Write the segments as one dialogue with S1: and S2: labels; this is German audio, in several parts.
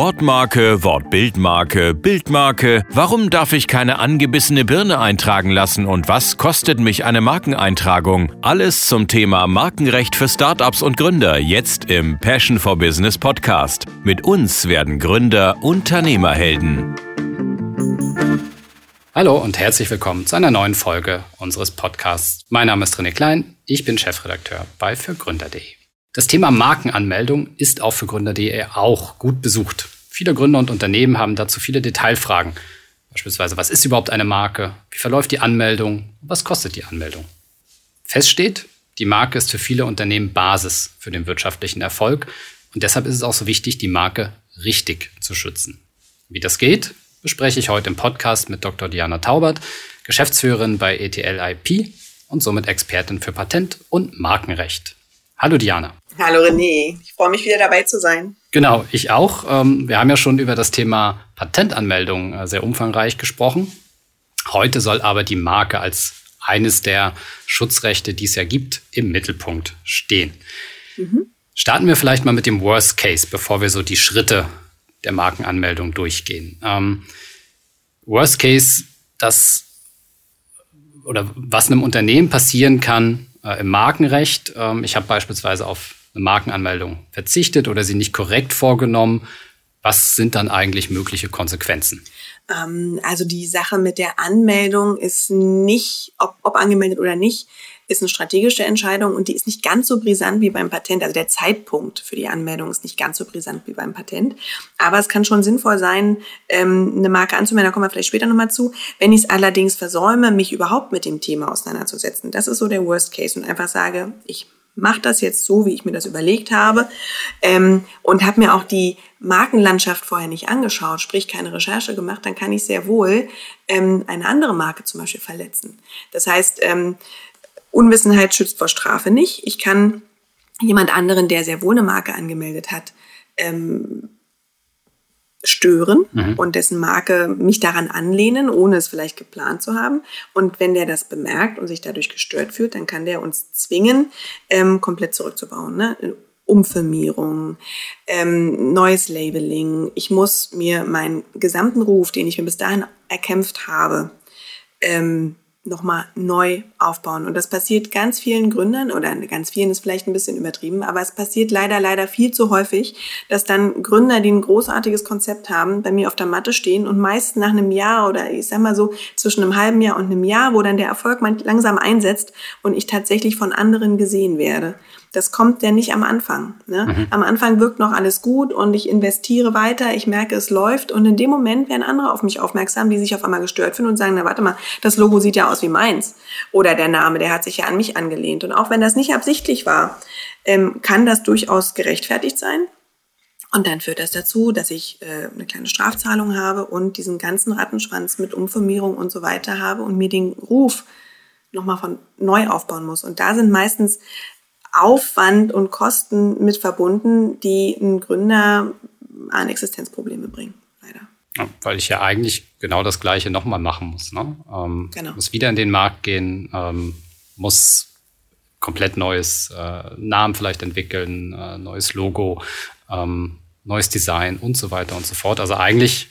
S1: Wortmarke, Wortbildmarke, Bildmarke. Warum darf ich keine angebissene Birne eintragen lassen und was kostet mich eine Markeneintragung? Alles zum Thema Markenrecht für Startups und Gründer jetzt im Passion for Business Podcast. Mit uns werden Gründer Unternehmerhelden.
S2: Hallo und herzlich willkommen zu einer neuen Folge unseres Podcasts. Mein Name ist René Klein, ich bin Chefredakteur bei fürgründer.de. Das Thema Markenanmeldung ist auch für Gründer.de auch gut besucht. Viele Gründer und Unternehmen haben dazu viele Detailfragen. Beispielsweise, was ist überhaupt eine Marke? Wie verläuft die Anmeldung? Was kostet die Anmeldung? Fest steht, die Marke ist für viele Unternehmen Basis für den wirtschaftlichen Erfolg und deshalb ist es auch so wichtig, die Marke richtig zu schützen. Wie das geht, bespreche ich heute im Podcast mit Dr. Diana Taubert, Geschäftsführerin bei ETL IP und somit Expertin für Patent- und Markenrecht. Hallo Diana.
S3: Hallo René, ich freue mich wieder dabei zu sein.
S2: Genau, ich auch. Ähm, wir haben ja schon über das Thema Patentanmeldung äh, sehr umfangreich gesprochen. Heute soll aber die Marke als eines der Schutzrechte, die es ja gibt, im Mittelpunkt stehen. Mhm. Starten wir vielleicht mal mit dem Worst Case, bevor wir so die Schritte der Markenanmeldung durchgehen. Ähm, Worst Case, das oder was einem Unternehmen passieren kann äh, im Markenrecht. Ähm, ich habe beispielsweise auf eine Markenanmeldung verzichtet oder sie nicht korrekt vorgenommen. Was sind dann eigentlich mögliche Konsequenzen?
S3: Ähm, also die Sache mit der Anmeldung ist nicht, ob, ob angemeldet oder nicht, ist eine strategische Entscheidung und die ist nicht ganz so brisant wie beim Patent. Also der Zeitpunkt für die Anmeldung ist nicht ganz so brisant wie beim Patent. Aber es kann schon sinnvoll sein, ähm, eine Marke anzumelden, da kommen wir vielleicht später nochmal zu. Wenn ich es allerdings versäume, mich überhaupt mit dem Thema auseinanderzusetzen, das ist so der Worst Case und einfach sage, ich mache das jetzt so, wie ich mir das überlegt habe ähm, und habe mir auch die Markenlandschaft vorher nicht angeschaut, sprich keine Recherche gemacht, dann kann ich sehr wohl ähm, eine andere Marke zum Beispiel verletzen. Das heißt, ähm, Unwissenheit schützt vor Strafe nicht. Ich kann jemand anderen, der sehr wohl eine Marke angemeldet hat, ähm, stören mhm. und dessen Marke mich daran anlehnen, ohne es vielleicht geplant zu haben. Und wenn der das bemerkt und sich dadurch gestört fühlt, dann kann der uns zwingen, ähm, komplett zurückzubauen. Ne? Umfirmierung, ähm, neues Labeling. Ich muss mir meinen gesamten Ruf, den ich mir bis dahin erkämpft habe, ähm, nochmal neu aufbauen. Und das passiert ganz vielen Gründern oder ganz vielen ist vielleicht ein bisschen übertrieben, aber es passiert leider, leider viel zu häufig, dass dann Gründer, die ein großartiges Konzept haben, bei mir auf der Matte stehen und meist nach einem Jahr oder ich sag mal so zwischen einem halben Jahr und einem Jahr, wo dann der Erfolg langsam einsetzt und ich tatsächlich von anderen gesehen werde. Das kommt ja nicht am Anfang. Ne? Mhm. Am Anfang wirkt noch alles gut und ich investiere weiter, ich merke, es läuft und in dem Moment werden andere auf mich aufmerksam, die sich auf einmal gestört finden und sagen, na warte mal, das Logo sieht ja aus wie meins. Oder der Name, der hat sich ja an mich angelehnt. Und auch wenn das nicht absichtlich war, ähm, kann das durchaus gerechtfertigt sein. Und dann führt das dazu, dass ich äh, eine kleine Strafzahlung habe und diesen ganzen Rattenschwanz mit Umformierung und so weiter habe und mir den Ruf nochmal von neu aufbauen muss. Und da sind meistens Aufwand und Kosten mit verbunden, die einen Gründer an Existenzprobleme bringen, leider.
S2: Ja, weil ich ja eigentlich genau das Gleiche nochmal machen muss. Ne? Ähm, genau. Muss wieder in den Markt gehen, ähm, muss komplett neues äh, Namen vielleicht entwickeln, äh, neues Logo, ähm, neues Design und so weiter und so fort. Also eigentlich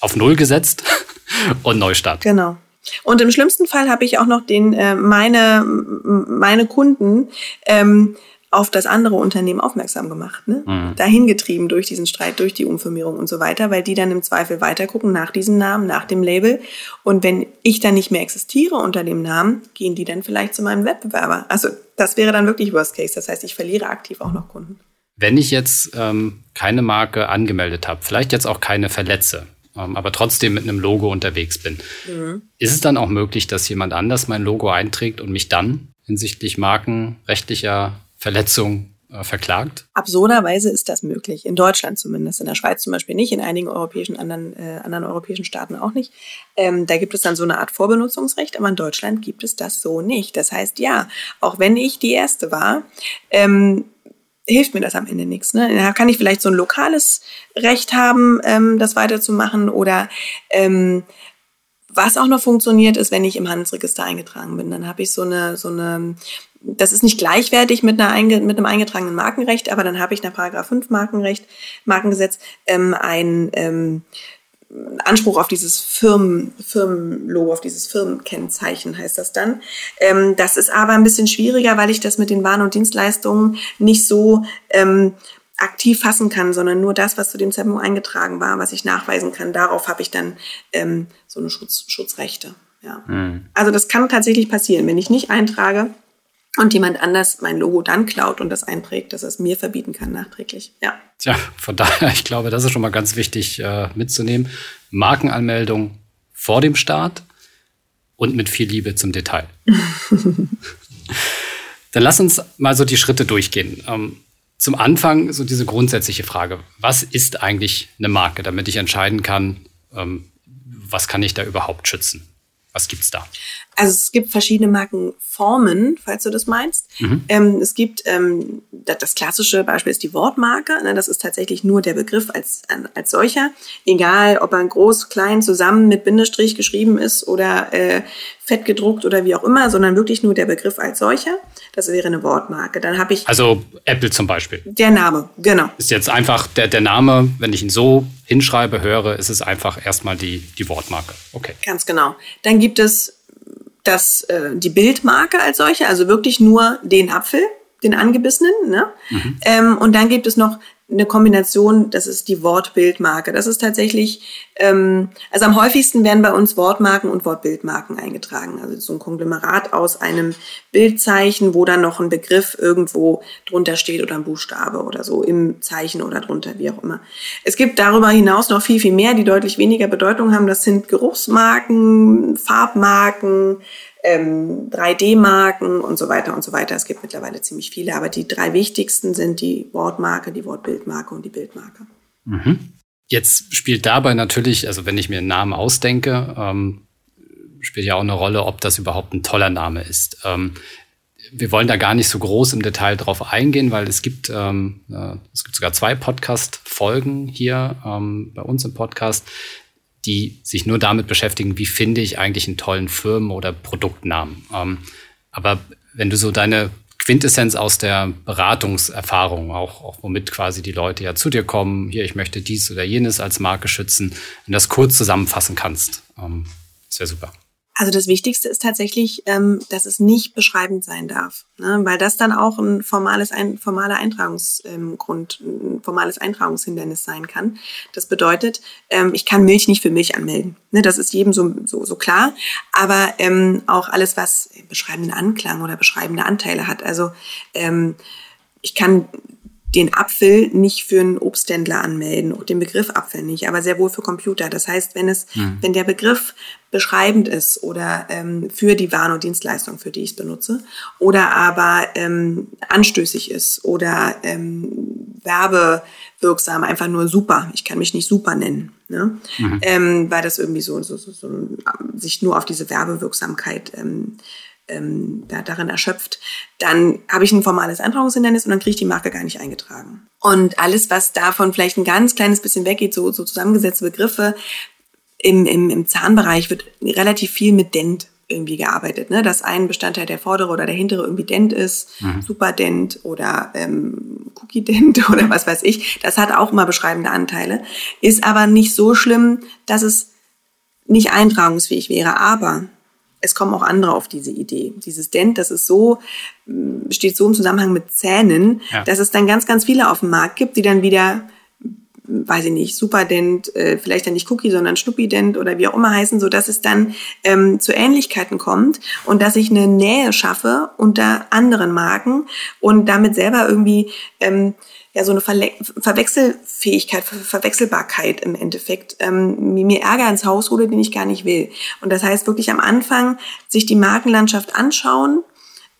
S2: auf Null gesetzt und Neustart.
S3: Genau. Und im schlimmsten Fall habe ich auch noch den, äh, meine, meine Kunden ähm, auf das andere Unternehmen aufmerksam gemacht, ne? Mhm. dahin getrieben durch diesen Streit, durch die Umfirmierung und so weiter, weil die dann im Zweifel weitergucken nach diesem Namen, nach dem Label. Und wenn ich dann nicht mehr existiere unter dem Namen, gehen die dann vielleicht zu meinem Wettbewerber. Also das wäre dann wirklich Worst Case. Das heißt, ich verliere aktiv auch noch Kunden.
S2: Wenn ich jetzt ähm, keine Marke angemeldet habe, vielleicht jetzt auch keine verletze, aber trotzdem mit einem Logo unterwegs bin. Mhm. Ist es dann auch möglich, dass jemand anders mein Logo einträgt und mich dann hinsichtlich markenrechtlicher Verletzung äh, verklagt?
S3: Absurderweise ist das möglich. In Deutschland zumindest. In der Schweiz zum Beispiel nicht, in einigen europäischen anderen, äh, anderen europäischen Staaten auch nicht. Ähm, da gibt es dann so eine Art Vorbenutzungsrecht, aber in Deutschland gibt es das so nicht. Das heißt, ja, auch wenn ich die erste war, ähm, hilft mir das am Ende nichts. Ne? Da kann ich vielleicht so ein lokales Recht haben, ähm, das weiterzumachen oder ähm, was auch noch funktioniert, ist, wenn ich im Handelsregister eingetragen bin. Dann habe ich so eine, so eine das ist nicht gleichwertig mit, einer mit einem eingetragenen Markenrecht, aber dann habe ich nach Paragraph 5 Markenrecht, Markengesetz ähm, ein ähm, Anspruch auf dieses Firmen, Firmenlogo, auf dieses Firmenkennzeichen heißt das dann. Ähm, das ist aber ein bisschen schwieriger, weil ich das mit den Waren und Dienstleistungen nicht so ähm, aktiv fassen kann, sondern nur das, was zu dem Zeitpunkt eingetragen war, was ich nachweisen kann. Darauf habe ich dann ähm, so eine Schutz, Schutzrechte. Ja. Hm. Also das kann tatsächlich passieren, wenn ich nicht eintrage und jemand anders mein Logo dann klaut und das einprägt, dass er es mir verbieten kann nachträglich. Ja.
S2: Tja, von daher, ich glaube, das ist schon mal ganz wichtig äh, mitzunehmen. Markenanmeldung vor dem Start und mit viel Liebe zum Detail. Dann lass uns mal so die Schritte durchgehen. Ähm, zum Anfang so diese grundsätzliche Frage. Was ist eigentlich eine Marke, damit ich entscheiden kann, ähm, was kann ich da überhaupt schützen? Was gibt's da?
S3: Also es gibt verschiedene Markenformen, falls du das meinst. Mhm. Ähm, es gibt ähm, das klassische Beispiel ist die Wortmarke. Ne, das ist tatsächlich nur der Begriff als, als solcher. Egal, ob er groß, klein, zusammen mit Bindestrich geschrieben ist oder äh, fett gedruckt oder wie auch immer, sondern wirklich nur der Begriff als solcher. Das wäre eine Wortmarke. Dann habe ich.
S2: Also Apple zum Beispiel.
S3: Der Name, genau.
S2: Ist jetzt einfach der, der Name, wenn ich ihn so hinschreibe, höre, ist es einfach erstmal die, die Wortmarke. Okay.
S3: Ganz genau. Dann gibt es das, äh, die Bildmarke als solche, also wirklich nur den Apfel, den angebissenen. Ne? Mhm. Ähm, und dann gibt es noch eine Kombination, das ist die Wortbildmarke. Das ist tatsächlich, ähm, also am häufigsten werden bei uns Wortmarken und Wortbildmarken eingetragen. Also so ein Konglomerat aus einem Bildzeichen, wo dann noch ein Begriff irgendwo drunter steht oder ein Buchstabe oder so im Zeichen oder drunter, wie auch immer. Es gibt darüber hinaus noch viel, viel mehr, die deutlich weniger Bedeutung haben. Das sind Geruchsmarken, Farbmarken, ähm, 3D-Marken und so weiter und so weiter. Es gibt mittlerweile ziemlich viele, aber die drei wichtigsten sind die Wortmarke, die Wortbildmarke und die Bildmarke.
S2: Mhm. Jetzt spielt dabei natürlich, also wenn ich mir einen Namen ausdenke, ähm, spielt ja auch eine Rolle, ob das überhaupt ein toller Name ist. Ähm, wir wollen da gar nicht so groß im Detail drauf eingehen, weil es gibt, ähm, äh, es gibt sogar zwei Podcast-Folgen hier ähm, bei uns im Podcast, die sich nur damit beschäftigen, wie finde ich eigentlich einen tollen Firmen- oder Produktnamen. Ähm, aber wenn du so deine Quintessenz aus der Beratungserfahrung, auch, auch womit quasi die Leute ja zu dir kommen, hier, ich möchte dies oder jenes als Marke schützen, wenn du das kurz zusammenfassen kannst, ähm, das wäre super.
S3: Also das Wichtigste ist tatsächlich, ähm, dass es nicht beschreibend sein darf, ne? weil das dann auch ein formales, ein formaler Eintragungsgrund, ähm, ein formales Eintragungshindernis sein kann. Das bedeutet, ähm, ich kann Milch nicht für Milch anmelden. Ne? Das ist jedem so, so, so klar. Aber ähm, auch alles, was beschreibenden Anklang oder beschreibende Anteile hat. Also ähm, ich kann den Apfel nicht für einen Obsthändler anmelden, den Begriff Apfel nicht, aber sehr wohl für Computer. Das heißt, wenn es, mhm. wenn der Begriff beschreibend ist oder ähm, für die Waren und Dienstleistung, für die ich es benutze, oder aber ähm, anstößig ist oder ähm, werbewirksam, einfach nur super. Ich kann mich nicht super nennen, ne? Mhm. Ähm, weil das irgendwie so, so, so, so sich nur auf diese Werbewirksamkeit ähm, ähm, da, darin erschöpft, dann habe ich ein formales Eintragungshindernis und dann kriege ich die Marke gar nicht eingetragen. Und alles, was davon vielleicht ein ganz kleines bisschen weggeht, so, so zusammengesetzte Begriffe, im, im, im Zahnbereich wird relativ viel mit Dent irgendwie gearbeitet, ne? dass ein Bestandteil der vordere oder der hintere irgendwie Dent ist, mhm. Superdent oder ähm, Cookie Dent oder was weiß ich. Das hat auch immer beschreibende Anteile, ist aber nicht so schlimm, dass es nicht eintragungsfähig wäre. Aber es kommen auch andere auf diese Idee. Dieses Dent, das ist so, mm, steht so im Zusammenhang mit Zähnen, ja. dass es dann ganz, ganz viele auf dem Markt gibt, die dann wieder, weiß ich nicht, Superdent, äh, vielleicht dann nicht Cookie, sondern Schnuppident oder wie auch immer heißen, so dass es dann ähm, zu Ähnlichkeiten kommt und dass ich eine Nähe schaffe unter anderen Marken und damit selber irgendwie ähm, ja so eine Verle Verwechselfähigkeit, Ver Verwechselbarkeit im Endeffekt ähm, mir Ärger ins Haus hole, den ich gar nicht will. Und das heißt wirklich am Anfang sich die Markenlandschaft anschauen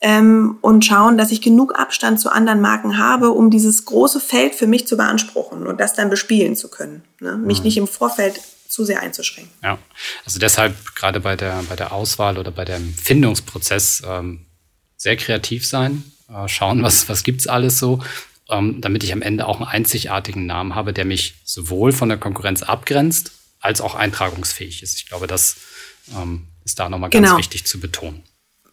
S3: ähm, und schauen, dass ich genug Abstand zu anderen Marken habe, um dieses große Feld für mich zu beanspruchen und das dann bespielen zu können. Ne? Mich mhm. nicht im Vorfeld zu sehr einzuschränken.
S2: Ja, also deshalb gerade bei der, bei der Auswahl oder bei dem Findungsprozess ähm, sehr kreativ sein, äh, schauen, was, was gibt's alles so ähm, damit ich am Ende auch einen einzigartigen Namen habe, der mich sowohl von der Konkurrenz abgrenzt, als auch eintragungsfähig ist. Ich glaube, das ähm, ist da nochmal ganz genau. wichtig zu betonen.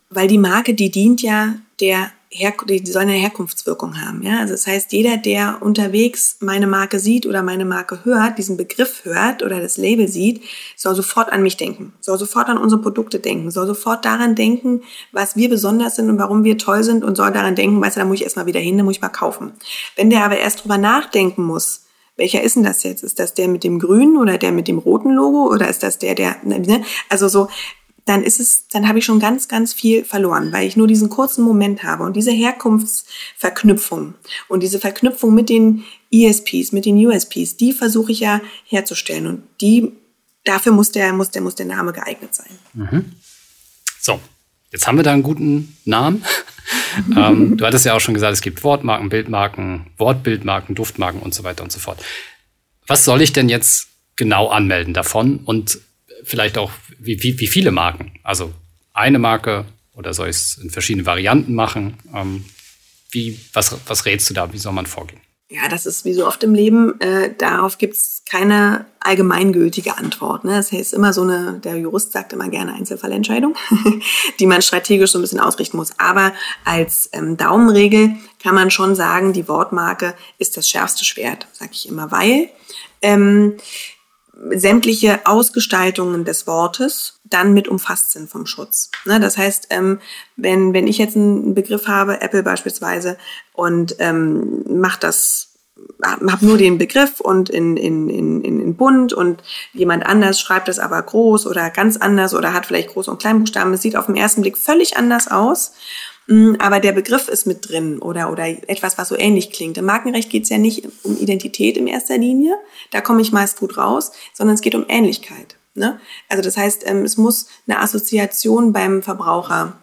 S3: weil die Marke, die dient ja der Her die soll eine Herkunftswirkung haben. Ja? Also das heißt, jeder, der unterwegs meine Marke sieht oder meine Marke hört, diesen Begriff hört oder das Label sieht, soll sofort an mich denken, soll sofort an unsere Produkte denken, soll sofort daran denken, was wir besonders sind und warum wir toll sind und soll daran denken, weißt du, da muss ich erstmal wieder hin, da muss ich mal kaufen. Wenn der aber erst drüber nachdenken muss, welcher ist denn das jetzt? Ist das der mit dem grünen oder der mit dem roten Logo oder ist das der, der, ne? Also so, dann ist es, dann habe ich schon ganz, ganz viel verloren, weil ich nur diesen kurzen Moment habe und diese Herkunftsverknüpfung und diese Verknüpfung mit den ESPs, mit den USPs, die versuche ich ja herzustellen und die, dafür muss der, muss der, muss der Name geeignet sein.
S2: Mhm. So. Jetzt haben wir da einen guten Namen. ähm, du hattest ja auch schon gesagt, es gibt Wortmarken, Bildmarken, Wortbildmarken, Duftmarken und so weiter und so fort. Was soll ich denn jetzt genau anmelden davon und vielleicht auch, wie, wie, wie viele Marken? Also eine Marke oder soll ich es in verschiedene Varianten machen? Ähm, wie, was, was rätst du da? Wie soll man vorgehen?
S3: Ja, das ist wie so oft im Leben, äh, darauf gibt's keine allgemeingültige Antwort. Ne? Das heißt immer so eine, der Jurist sagt immer gerne Einzelfallentscheidung, die man strategisch so ein bisschen ausrichten muss. Aber als ähm, Daumenregel kann man schon sagen, die Wortmarke ist das schärfste Schwert, sage ich immer, weil ähm, sämtliche Ausgestaltungen des Wortes dann mit umfasst sind vom Schutz. Ne, das heißt, ähm, wenn, wenn ich jetzt einen Begriff habe, Apple beispielsweise, und ähm, macht das habe nur den Begriff und in, in, in, in bunt und jemand anders schreibt das aber groß oder ganz anders oder hat vielleicht Groß- und Kleinbuchstaben. Es sieht auf den ersten Blick völlig anders aus. Mm, aber der Begriff ist mit drin oder, oder etwas, was so ähnlich klingt. Im Markenrecht geht es ja nicht um Identität in erster Linie, da komme ich meist gut raus, sondern es geht um Ähnlichkeit. Ne? Also das heißt, ähm, es muss eine Assoziation beim Verbraucher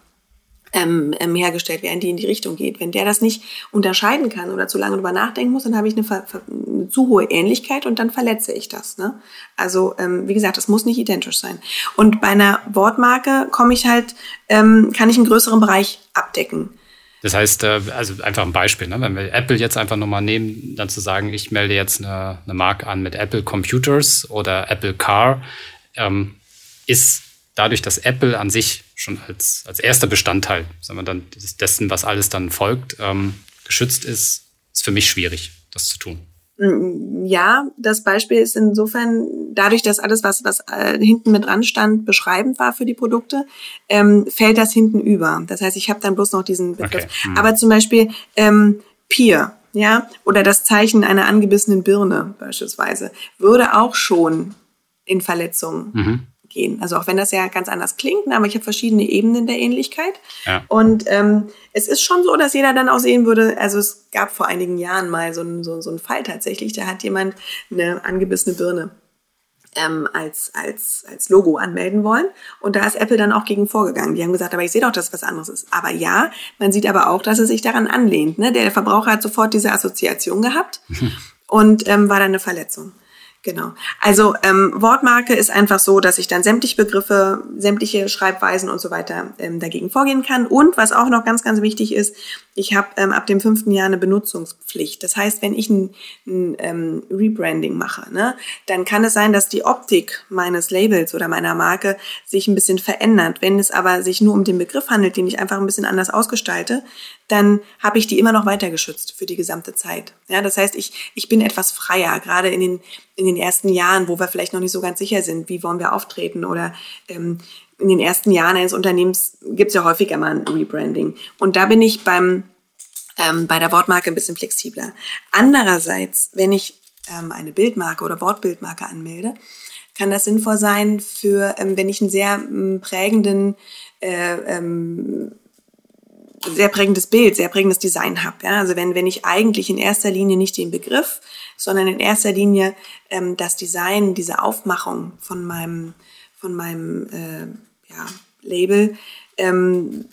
S3: ähm, ähm, hergestellt werden, die in die Richtung geht. Wenn der das nicht unterscheiden kann oder zu lange drüber nachdenken muss, dann habe ich eine, eine zu hohe Ähnlichkeit und dann verletze ich das. Ne? Also ähm, wie gesagt, das muss nicht identisch sein. Und bei einer Wortmarke komme ich halt, ähm, kann ich einen größeren Bereich abdecken.
S2: Das heißt, äh, also einfach ein Beispiel, ne? wenn wir Apple jetzt einfach nochmal nehmen, dann zu sagen, ich melde jetzt eine, eine Marke an mit Apple Computers oder Apple Car, ähm, ist dadurch, dass Apple an sich schon als, als erster Bestandteil, sagen wir dann, dessen, was alles dann folgt, ähm, geschützt ist, ist für mich schwierig, das zu tun.
S3: Mm, ja, das Beispiel ist insofern dadurch, dass alles, was, was äh, hinten mit dran stand, beschreibend war für die Produkte, ähm, fällt das hinten über. Das heißt, ich habe dann bloß noch diesen Begriff. Okay. Hm. Aber zum Beispiel ähm, Peer, ja, oder das Zeichen einer angebissenen Birne beispielsweise, würde auch schon in Verletzungen mhm gehen. Also auch wenn das ja ganz anders klingt, ne, aber ich habe verschiedene Ebenen der Ähnlichkeit. Ja. Und ähm, es ist schon so, dass jeder dann auch sehen würde, also es gab vor einigen Jahren mal so einen so, so einen Fall tatsächlich, da hat jemand eine angebissene Birne ähm, als, als, als Logo anmelden wollen. Und da ist Apple dann auch gegen vorgegangen. Die haben gesagt, aber ich sehe doch, dass es was anderes ist. Aber ja, man sieht aber auch, dass es sich daran anlehnt. Ne? Der Verbraucher hat sofort diese Assoziation gehabt und ähm, war dann eine Verletzung. Genau. Also ähm, Wortmarke ist einfach so, dass ich dann sämtliche Begriffe, sämtliche Schreibweisen und so weiter ähm, dagegen vorgehen kann. Und was auch noch ganz, ganz wichtig ist, ich habe ähm, ab dem fünften Jahr eine Benutzungspflicht. Das heißt, wenn ich ein, ein ähm, Rebranding mache, ne, dann kann es sein, dass die Optik meines Labels oder meiner Marke sich ein bisschen verändert. Wenn es aber sich nur um den Begriff handelt, den ich einfach ein bisschen anders ausgestalte, dann habe ich die immer noch weiter geschützt für die gesamte Zeit. Ja, das heißt, ich, ich bin etwas freier, gerade in den, in den ersten Jahren, wo wir vielleicht noch nicht so ganz sicher sind, wie wollen wir auftreten oder ähm, in den ersten Jahren eines Unternehmens gibt es ja häufiger mal ein Rebranding. Und da bin ich beim, ähm, bei der Wortmarke ein bisschen flexibler. Andererseits, wenn ich ähm, eine Bildmarke oder Wortbildmarke anmelde, kann das sinnvoll sein für, ähm, wenn ich einen sehr ähm, prägenden äh, ähm, sehr prägendes Bild, sehr prägendes Design habe. Ja? Also wenn, wenn ich eigentlich in erster Linie nicht den Begriff, sondern in erster Linie ähm, das Design, diese Aufmachung von meinem, von meinem äh, ja, Label, ähm,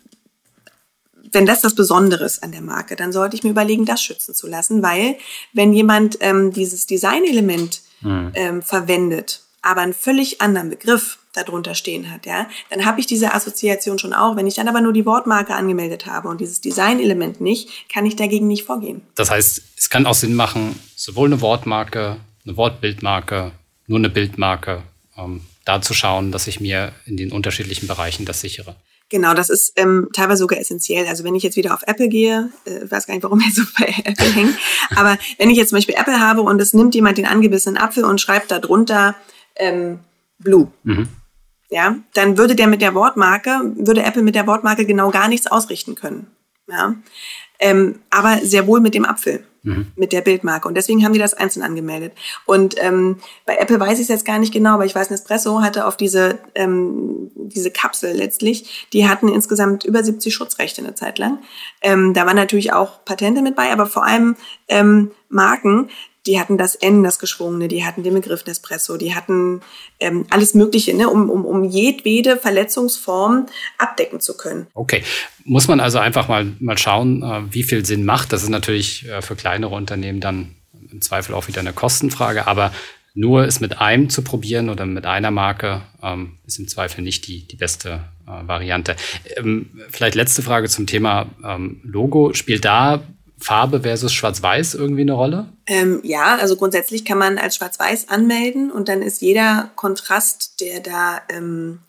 S3: wenn das das Besondere ist an der Marke, dann sollte ich mir überlegen, das schützen zu lassen, weil wenn jemand ähm, dieses Designelement mhm. ähm, verwendet, aber einen völlig anderen Begriff darunter stehen hat, ja, dann habe ich diese Assoziation schon auch. Wenn ich dann aber nur die Wortmarke angemeldet habe und dieses Designelement nicht, kann ich dagegen nicht vorgehen.
S2: Das heißt, es kann auch Sinn machen, sowohl eine Wortmarke, eine Wortbildmarke, nur eine Bildmarke, ähm, da zu schauen, dass ich mir in den unterschiedlichen Bereichen das sichere.
S3: Genau, das ist ähm, teilweise sogar essentiell. Also wenn ich jetzt wieder auf Apple gehe, äh, weiß gar nicht, warum wir so bei Apple hängen, aber wenn ich jetzt zum Beispiel Apple habe und es nimmt jemand den angebissenen Apfel und schreibt da drunter ähm, Blue, mhm. Ja, dann würde der mit der Wortmarke, würde Apple mit der Wortmarke genau gar nichts ausrichten können. Ja, ähm, aber sehr wohl mit dem Apfel mhm. mit der Bildmarke. Und deswegen haben die das einzeln angemeldet. Und ähm, bei Apple weiß ich es jetzt gar nicht genau, aber ich weiß, Nespresso hatte auf diese, ähm, diese Kapsel letztlich, die hatten insgesamt über 70 Schutzrechte eine Zeit lang. Ähm, da waren natürlich auch Patente mit bei, aber vor allem ähm, Marken, die hatten das N, das Geschwungene, die hatten den Begriff Nespresso, die hatten ähm, alles Mögliche, ne, um, um, um jedwede Verletzungsform abdecken zu können.
S2: Okay, muss man also einfach mal, mal schauen, äh, wie viel Sinn macht. Das ist natürlich äh, für kleinere Unternehmen dann im Zweifel auch wieder eine Kostenfrage, aber nur es mit einem zu probieren oder mit einer Marke ähm, ist im Zweifel nicht die, die beste äh, Variante. Ähm, vielleicht letzte Frage zum Thema ähm, Logo. Spielt da Farbe versus Schwarz-Weiß irgendwie eine Rolle?
S3: Ähm, ja, also grundsätzlich kann man als Schwarz-Weiß anmelden und dann ist jeder Kontrast, der da, ähm,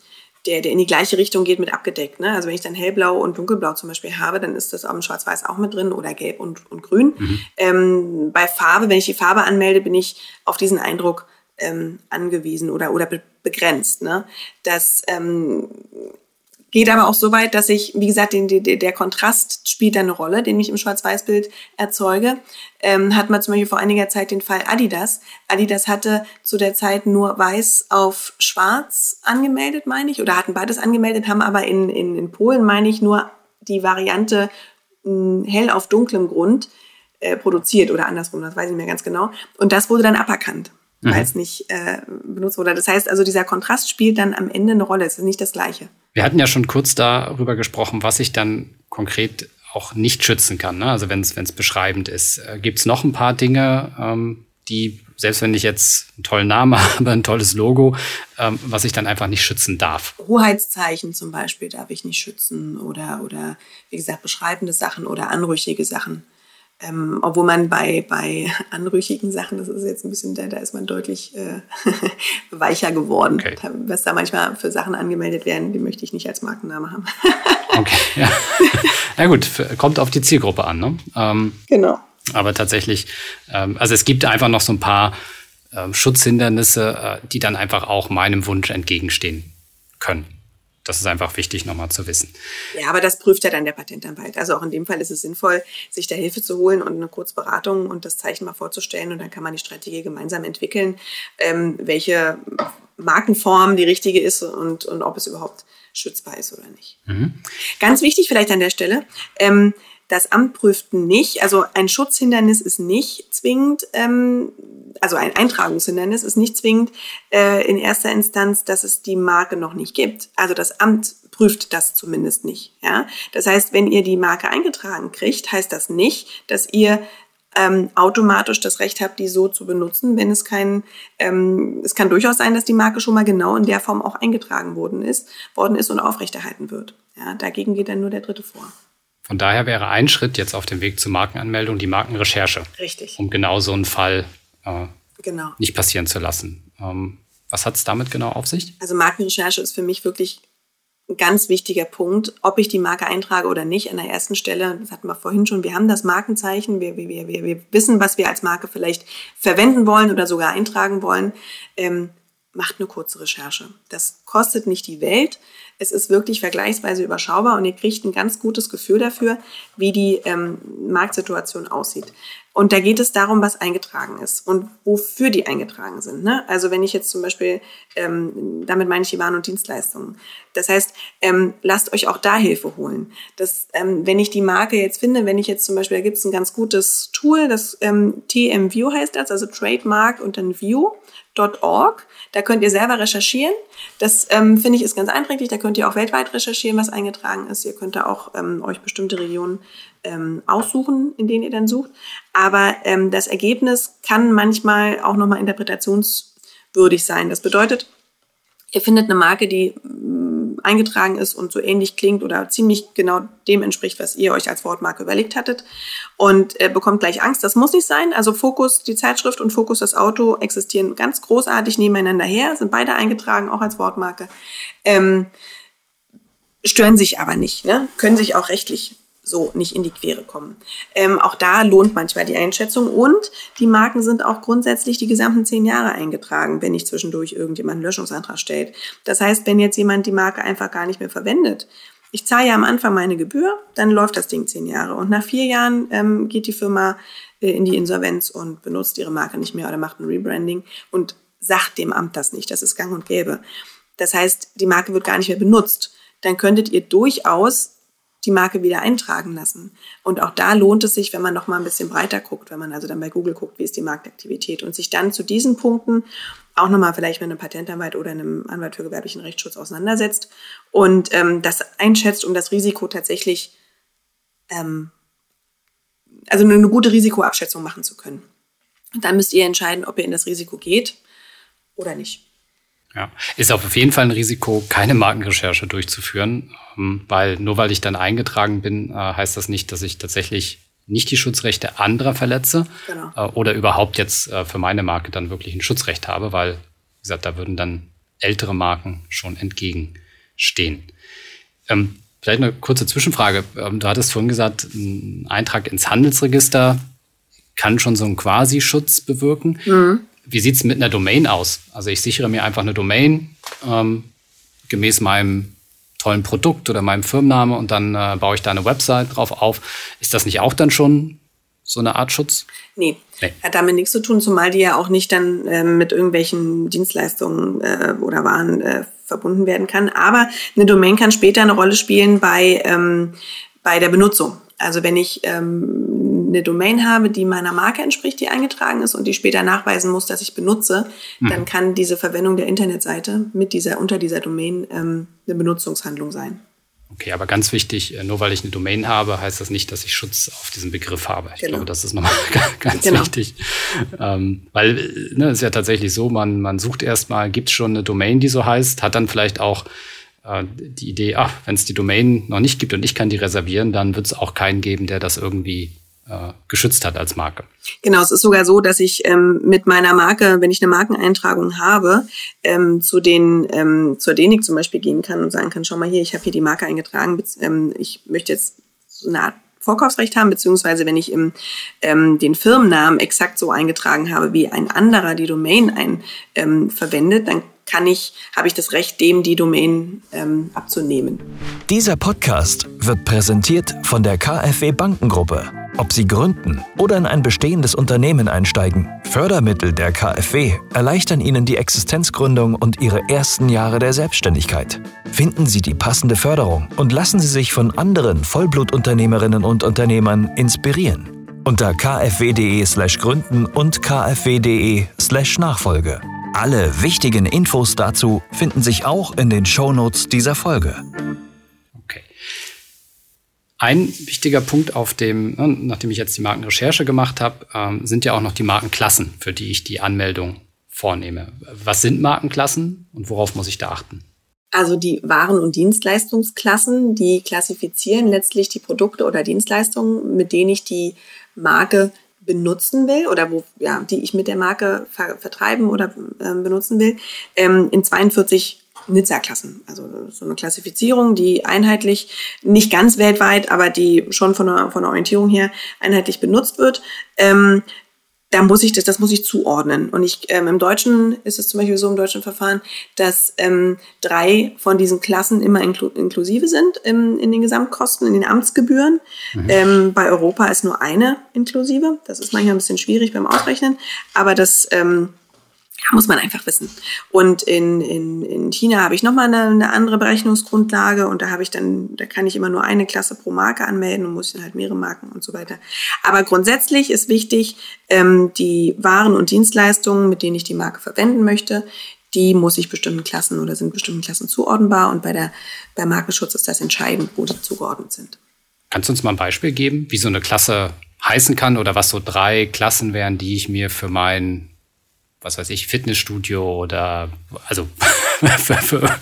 S3: der, der in die gleiche Richtung geht, mit abgedeckt. Ne? Also wenn ich dann hellblau und dunkelblau zum Beispiel habe, dann ist das auch im Schwarz-Weiß auch mit drin oder gelb und, und grün. Mhm. Ähm, bei Farbe, wenn ich die Farbe anmelde, bin ich auf diesen Eindruck ähm, angewiesen oder, oder be begrenzt. Ne? Das ähm, Geht aber auch so weit, dass ich, wie gesagt, den, den, der Kontrast spielt eine Rolle, den ich im Schwarz-Weiß-Bild erzeuge. Ähm, hat man zum Beispiel vor einiger Zeit den Fall Adidas. Adidas hatte zu der Zeit nur weiß auf schwarz angemeldet, meine ich, oder hatten beides angemeldet, haben aber in, in, in Polen, meine ich, nur die Variante mh, hm, hell auf dunklem Grund äh, produziert oder andersrum, das weiß ich nicht mehr ganz genau. Und das wurde dann aberkannt mhm. weil es nicht äh, benutzt wurde. Das heißt also, dieser Kontrast spielt dann am Ende eine Rolle. Es ist nicht das Gleiche.
S2: Wir hatten ja schon kurz darüber gesprochen, was ich dann konkret auch nicht schützen kann. Ne? Also wenn es beschreibend ist. Äh, Gibt es noch ein paar Dinge, ähm, die, selbst wenn ich jetzt einen tollen Namen habe, ein tolles Logo, ähm, was ich dann einfach nicht schützen darf?
S3: Hoheitszeichen zum Beispiel darf ich nicht schützen oder, oder wie gesagt, beschreibende Sachen oder anrüchige Sachen. Ähm, obwohl man bei, bei anrüchigen Sachen, das ist jetzt ein bisschen, da, da ist man deutlich äh, weicher geworden. Okay. Was da manchmal für Sachen angemeldet werden, die möchte ich nicht als Markenname haben.
S2: okay, ja. ja gut, kommt auf die Zielgruppe an. Ne?
S3: Ähm, genau.
S2: Aber tatsächlich, ähm, also es gibt einfach noch so ein paar ähm, Schutzhindernisse, äh, die dann einfach auch meinem Wunsch entgegenstehen können das ist einfach wichtig, nochmal zu wissen.
S3: Ja, aber das prüft ja dann der Patentanwalt. Also auch in dem Fall ist es sinnvoll, sich da Hilfe zu holen und eine Kurzberatung und das Zeichen mal vorzustellen und dann kann man die Strategie gemeinsam entwickeln, ähm, welche Markenform die richtige ist und, und ob es überhaupt schützbar ist oder nicht. Mhm. Ganz wichtig vielleicht an der Stelle, ähm, das Amt prüft nicht, also ein Schutzhindernis ist nicht zwingend, ähm, also ein Eintragungshindernis ist nicht zwingend äh, in erster Instanz, dass es die Marke noch nicht gibt. Also das Amt prüft das zumindest nicht. Ja? Das heißt, wenn ihr die Marke eingetragen kriegt, heißt das nicht, dass ihr ähm, automatisch das Recht habt, die so zu benutzen, wenn es kein, ähm, es kann durchaus sein, dass die Marke schon mal genau in der Form auch eingetragen worden ist, worden ist und aufrechterhalten wird. Ja, dagegen geht dann nur der Dritte vor.
S2: Von daher wäre ein Schritt jetzt auf dem Weg zur Markenanmeldung die Markenrecherche.
S3: Richtig.
S2: Um genau so einen Fall äh, genau. nicht passieren zu lassen. Ähm, was hat es damit genau auf sich?
S3: Also Markenrecherche ist für mich wirklich ein ganz wichtiger Punkt, ob ich die Marke eintrage oder nicht. An der ersten Stelle, das hatten wir vorhin schon, wir haben das Markenzeichen, wir, wir, wir, wir wissen, was wir als Marke vielleicht verwenden wollen oder sogar eintragen wollen. Ähm, macht eine kurze Recherche. Das kostet nicht die Welt. Es ist wirklich vergleichsweise überschaubar und ihr kriegt ein ganz gutes Gefühl dafür, wie die ähm, Marktsituation aussieht. Und da geht es darum, was eingetragen ist und wofür die eingetragen sind. Ne? Also wenn ich jetzt zum Beispiel, ähm, damit meine ich die Waren und Dienstleistungen. Das heißt, ähm, lasst euch auch da Hilfe holen. Das, ähm, wenn ich die Marke jetzt finde, wenn ich jetzt zum Beispiel, da gibt es ein ganz gutes Tool, das ähm, TMView heißt das, also Trademark und dann View.org. Da könnt ihr selber recherchieren. Das ähm, finde ich ist ganz einträglich. Da könnt ihr auch weltweit recherchieren, was eingetragen ist. Ihr könnt da auch ähm, euch bestimmte Regionen ähm, aussuchen, in denen ihr dann sucht. Aber ähm, das Ergebnis kann manchmal auch nochmal interpretationswürdig sein. Das bedeutet, ihr findet eine Marke, die eingetragen ist und so ähnlich klingt oder ziemlich genau dem entspricht, was ihr euch als Wortmarke überlegt hattet und äh, bekommt gleich Angst. Das muss nicht sein. Also Fokus, die Zeitschrift und Fokus, das Auto existieren ganz großartig nebeneinander her, sind beide eingetragen, auch als Wortmarke. Ähm, stören sich aber nicht, ne? können sich auch rechtlich so nicht in die Quere kommen. Ähm, auch da lohnt manchmal die Einschätzung und die Marken sind auch grundsätzlich die gesamten zehn Jahre eingetragen, wenn nicht zwischendurch irgendjemand einen Löschungsantrag stellt. Das heißt, wenn jetzt jemand die Marke einfach gar nicht mehr verwendet, ich zahle ja am Anfang meine Gebühr, dann läuft das Ding zehn Jahre und nach vier Jahren ähm, geht die Firma äh, in die Insolvenz und benutzt ihre Marke nicht mehr oder macht ein Rebranding und sagt dem Amt das nicht. Das ist gang und gäbe. Das heißt, die Marke wird gar nicht mehr benutzt. Dann könntet ihr durchaus die Marke wieder eintragen lassen. Und auch da lohnt es sich, wenn man noch mal ein bisschen breiter guckt, wenn man also dann bei Google guckt, wie ist die Marktaktivität und sich dann zu diesen Punkten auch noch mal vielleicht mit einem Patentanwalt oder einem Anwalt für gewerblichen Rechtsschutz auseinandersetzt und ähm, das einschätzt, um das Risiko tatsächlich, ähm, also eine gute Risikoabschätzung machen zu können. Und dann müsst ihr entscheiden, ob ihr in das Risiko geht oder nicht.
S2: Ja, ist auf jeden Fall ein Risiko, keine Markenrecherche durchzuführen, ähm, weil nur weil ich dann eingetragen bin, äh, heißt das nicht, dass ich tatsächlich nicht die Schutzrechte anderer verletze genau. Äh, oder überhaupt jetzt äh, für meine Marke dann wirklich ein Schutzrecht habe, weil, wie gesagt, da würden dann ältere Marken schon entgegenstehen. Ähm, vielleicht eine kurze Zwischenfrage. Ähm, du hattest vorhin gesagt, ein Eintrag ins Handelsregister kann schon so einen Quasi-Schutz bewirken. Mhm. Wie sieht es mit einer Domain aus? Also ich sichere mir einfach eine Domain ähm, gemäß meinem tollen Produkt oder meinem Firmenname und dann äh, baue ich da eine Website drauf auf. Ist das nicht auch dann schon so eine Art Schutz?
S3: Nee, nee. hat damit nichts zu tun, zumal die ja auch nicht dann äh, mit irgendwelchen Dienstleistungen äh, oder Waren äh, verbunden werden kann. Aber eine Domain kann später eine Rolle spielen bei, ähm, bei der Benutzung. Also wenn ich ähm, eine Domain habe, die meiner Marke entspricht, die eingetragen ist und die später nachweisen muss, dass ich benutze, mhm. dann kann diese Verwendung der Internetseite mit dieser, unter dieser Domain ähm, eine Benutzungshandlung sein.
S2: Okay, aber ganz wichtig, äh, nur weil ich eine Domain habe, heißt das nicht, dass ich Schutz auf diesen Begriff habe. Ich genau. glaube, das ist nochmal ganz genau. wichtig. Ähm, weil äh, ne, es ist ja tatsächlich so, man, man sucht erstmal, gibt es schon eine Domain, die so heißt, hat dann vielleicht auch äh, die Idee, ach, wenn es die Domain noch nicht gibt und ich kann die reservieren, dann wird es auch keinen geben, der das irgendwie äh, geschützt hat als Marke.
S3: Genau, es ist sogar so, dass ich ähm, mit meiner Marke, wenn ich eine Markeneintragung habe, ähm, zu den ähm, zur DENIC zum Beispiel gehen kann und sagen kann, schau mal hier, ich habe hier die Marke eingetragen, ähm, ich möchte jetzt so eine Art Vorkaufsrecht haben, beziehungsweise wenn ich im, ähm, den Firmennamen exakt so eingetragen habe, wie ein anderer die Domain ein, ähm, verwendet, dann kann ich, habe ich das Recht, dem die Domain ähm, abzunehmen.
S4: Dieser Podcast wird präsentiert von der KfW Bankengruppe. Ob Sie gründen oder in ein bestehendes Unternehmen einsteigen, Fördermittel der KfW erleichtern Ihnen die Existenzgründung und Ihre ersten Jahre der Selbstständigkeit. Finden Sie die passende Förderung und lassen Sie sich von anderen Vollblutunternehmerinnen und Unternehmern inspirieren. Unter kfw.de/slash gründen und kfw.de/slash Nachfolge. Alle wichtigen Infos dazu finden sich auch in den Shownotes dieser Folge.
S2: Ein wichtiger Punkt auf dem, ne, nachdem ich jetzt die Markenrecherche gemacht habe, ähm, sind ja auch noch die Markenklassen, für die ich die Anmeldung vornehme. Was sind Markenklassen und worauf muss ich da achten?
S3: Also die Waren- und Dienstleistungsklassen, die klassifizieren letztlich die Produkte oder Dienstleistungen, mit denen ich die Marke benutzen will oder wo, ja, die ich mit der Marke ver vertreiben oder äh, benutzen will, ähm, in 42 Nizza-Klassen. Also so eine Klassifizierung, die einheitlich, nicht ganz weltweit, aber die schon von der, von der Orientierung her einheitlich benutzt wird. Ähm, da muss ich das, das muss ich zuordnen. Und ich, ähm, im Deutschen ist es zum Beispiel so im deutschen Verfahren, dass ähm, drei von diesen Klassen immer inklu inklusive sind im, in den Gesamtkosten, in den Amtsgebühren. Mhm. Ähm, bei Europa ist nur eine inklusive. Das ist manchmal ein bisschen schwierig beim Ausrechnen, aber das ähm, muss man einfach wissen. Und in, in, in China habe ich nochmal eine, eine andere Berechnungsgrundlage und da habe ich dann, da kann ich immer nur eine Klasse pro Marke anmelden und muss dann halt mehrere Marken und so weiter. Aber grundsätzlich ist wichtig, ähm, die Waren und Dienstleistungen, mit denen ich die Marke verwenden möchte, die muss ich bestimmten Klassen oder sind bestimmten Klassen zuordnenbar und bei der, bei Markenschutz ist das entscheidend, wo die zugeordnet sind.
S2: Kannst du uns mal ein Beispiel geben, wie so eine Klasse heißen kann oder was so drei Klassen wären, die ich mir für mein was weiß ich, Fitnessstudio oder also für, für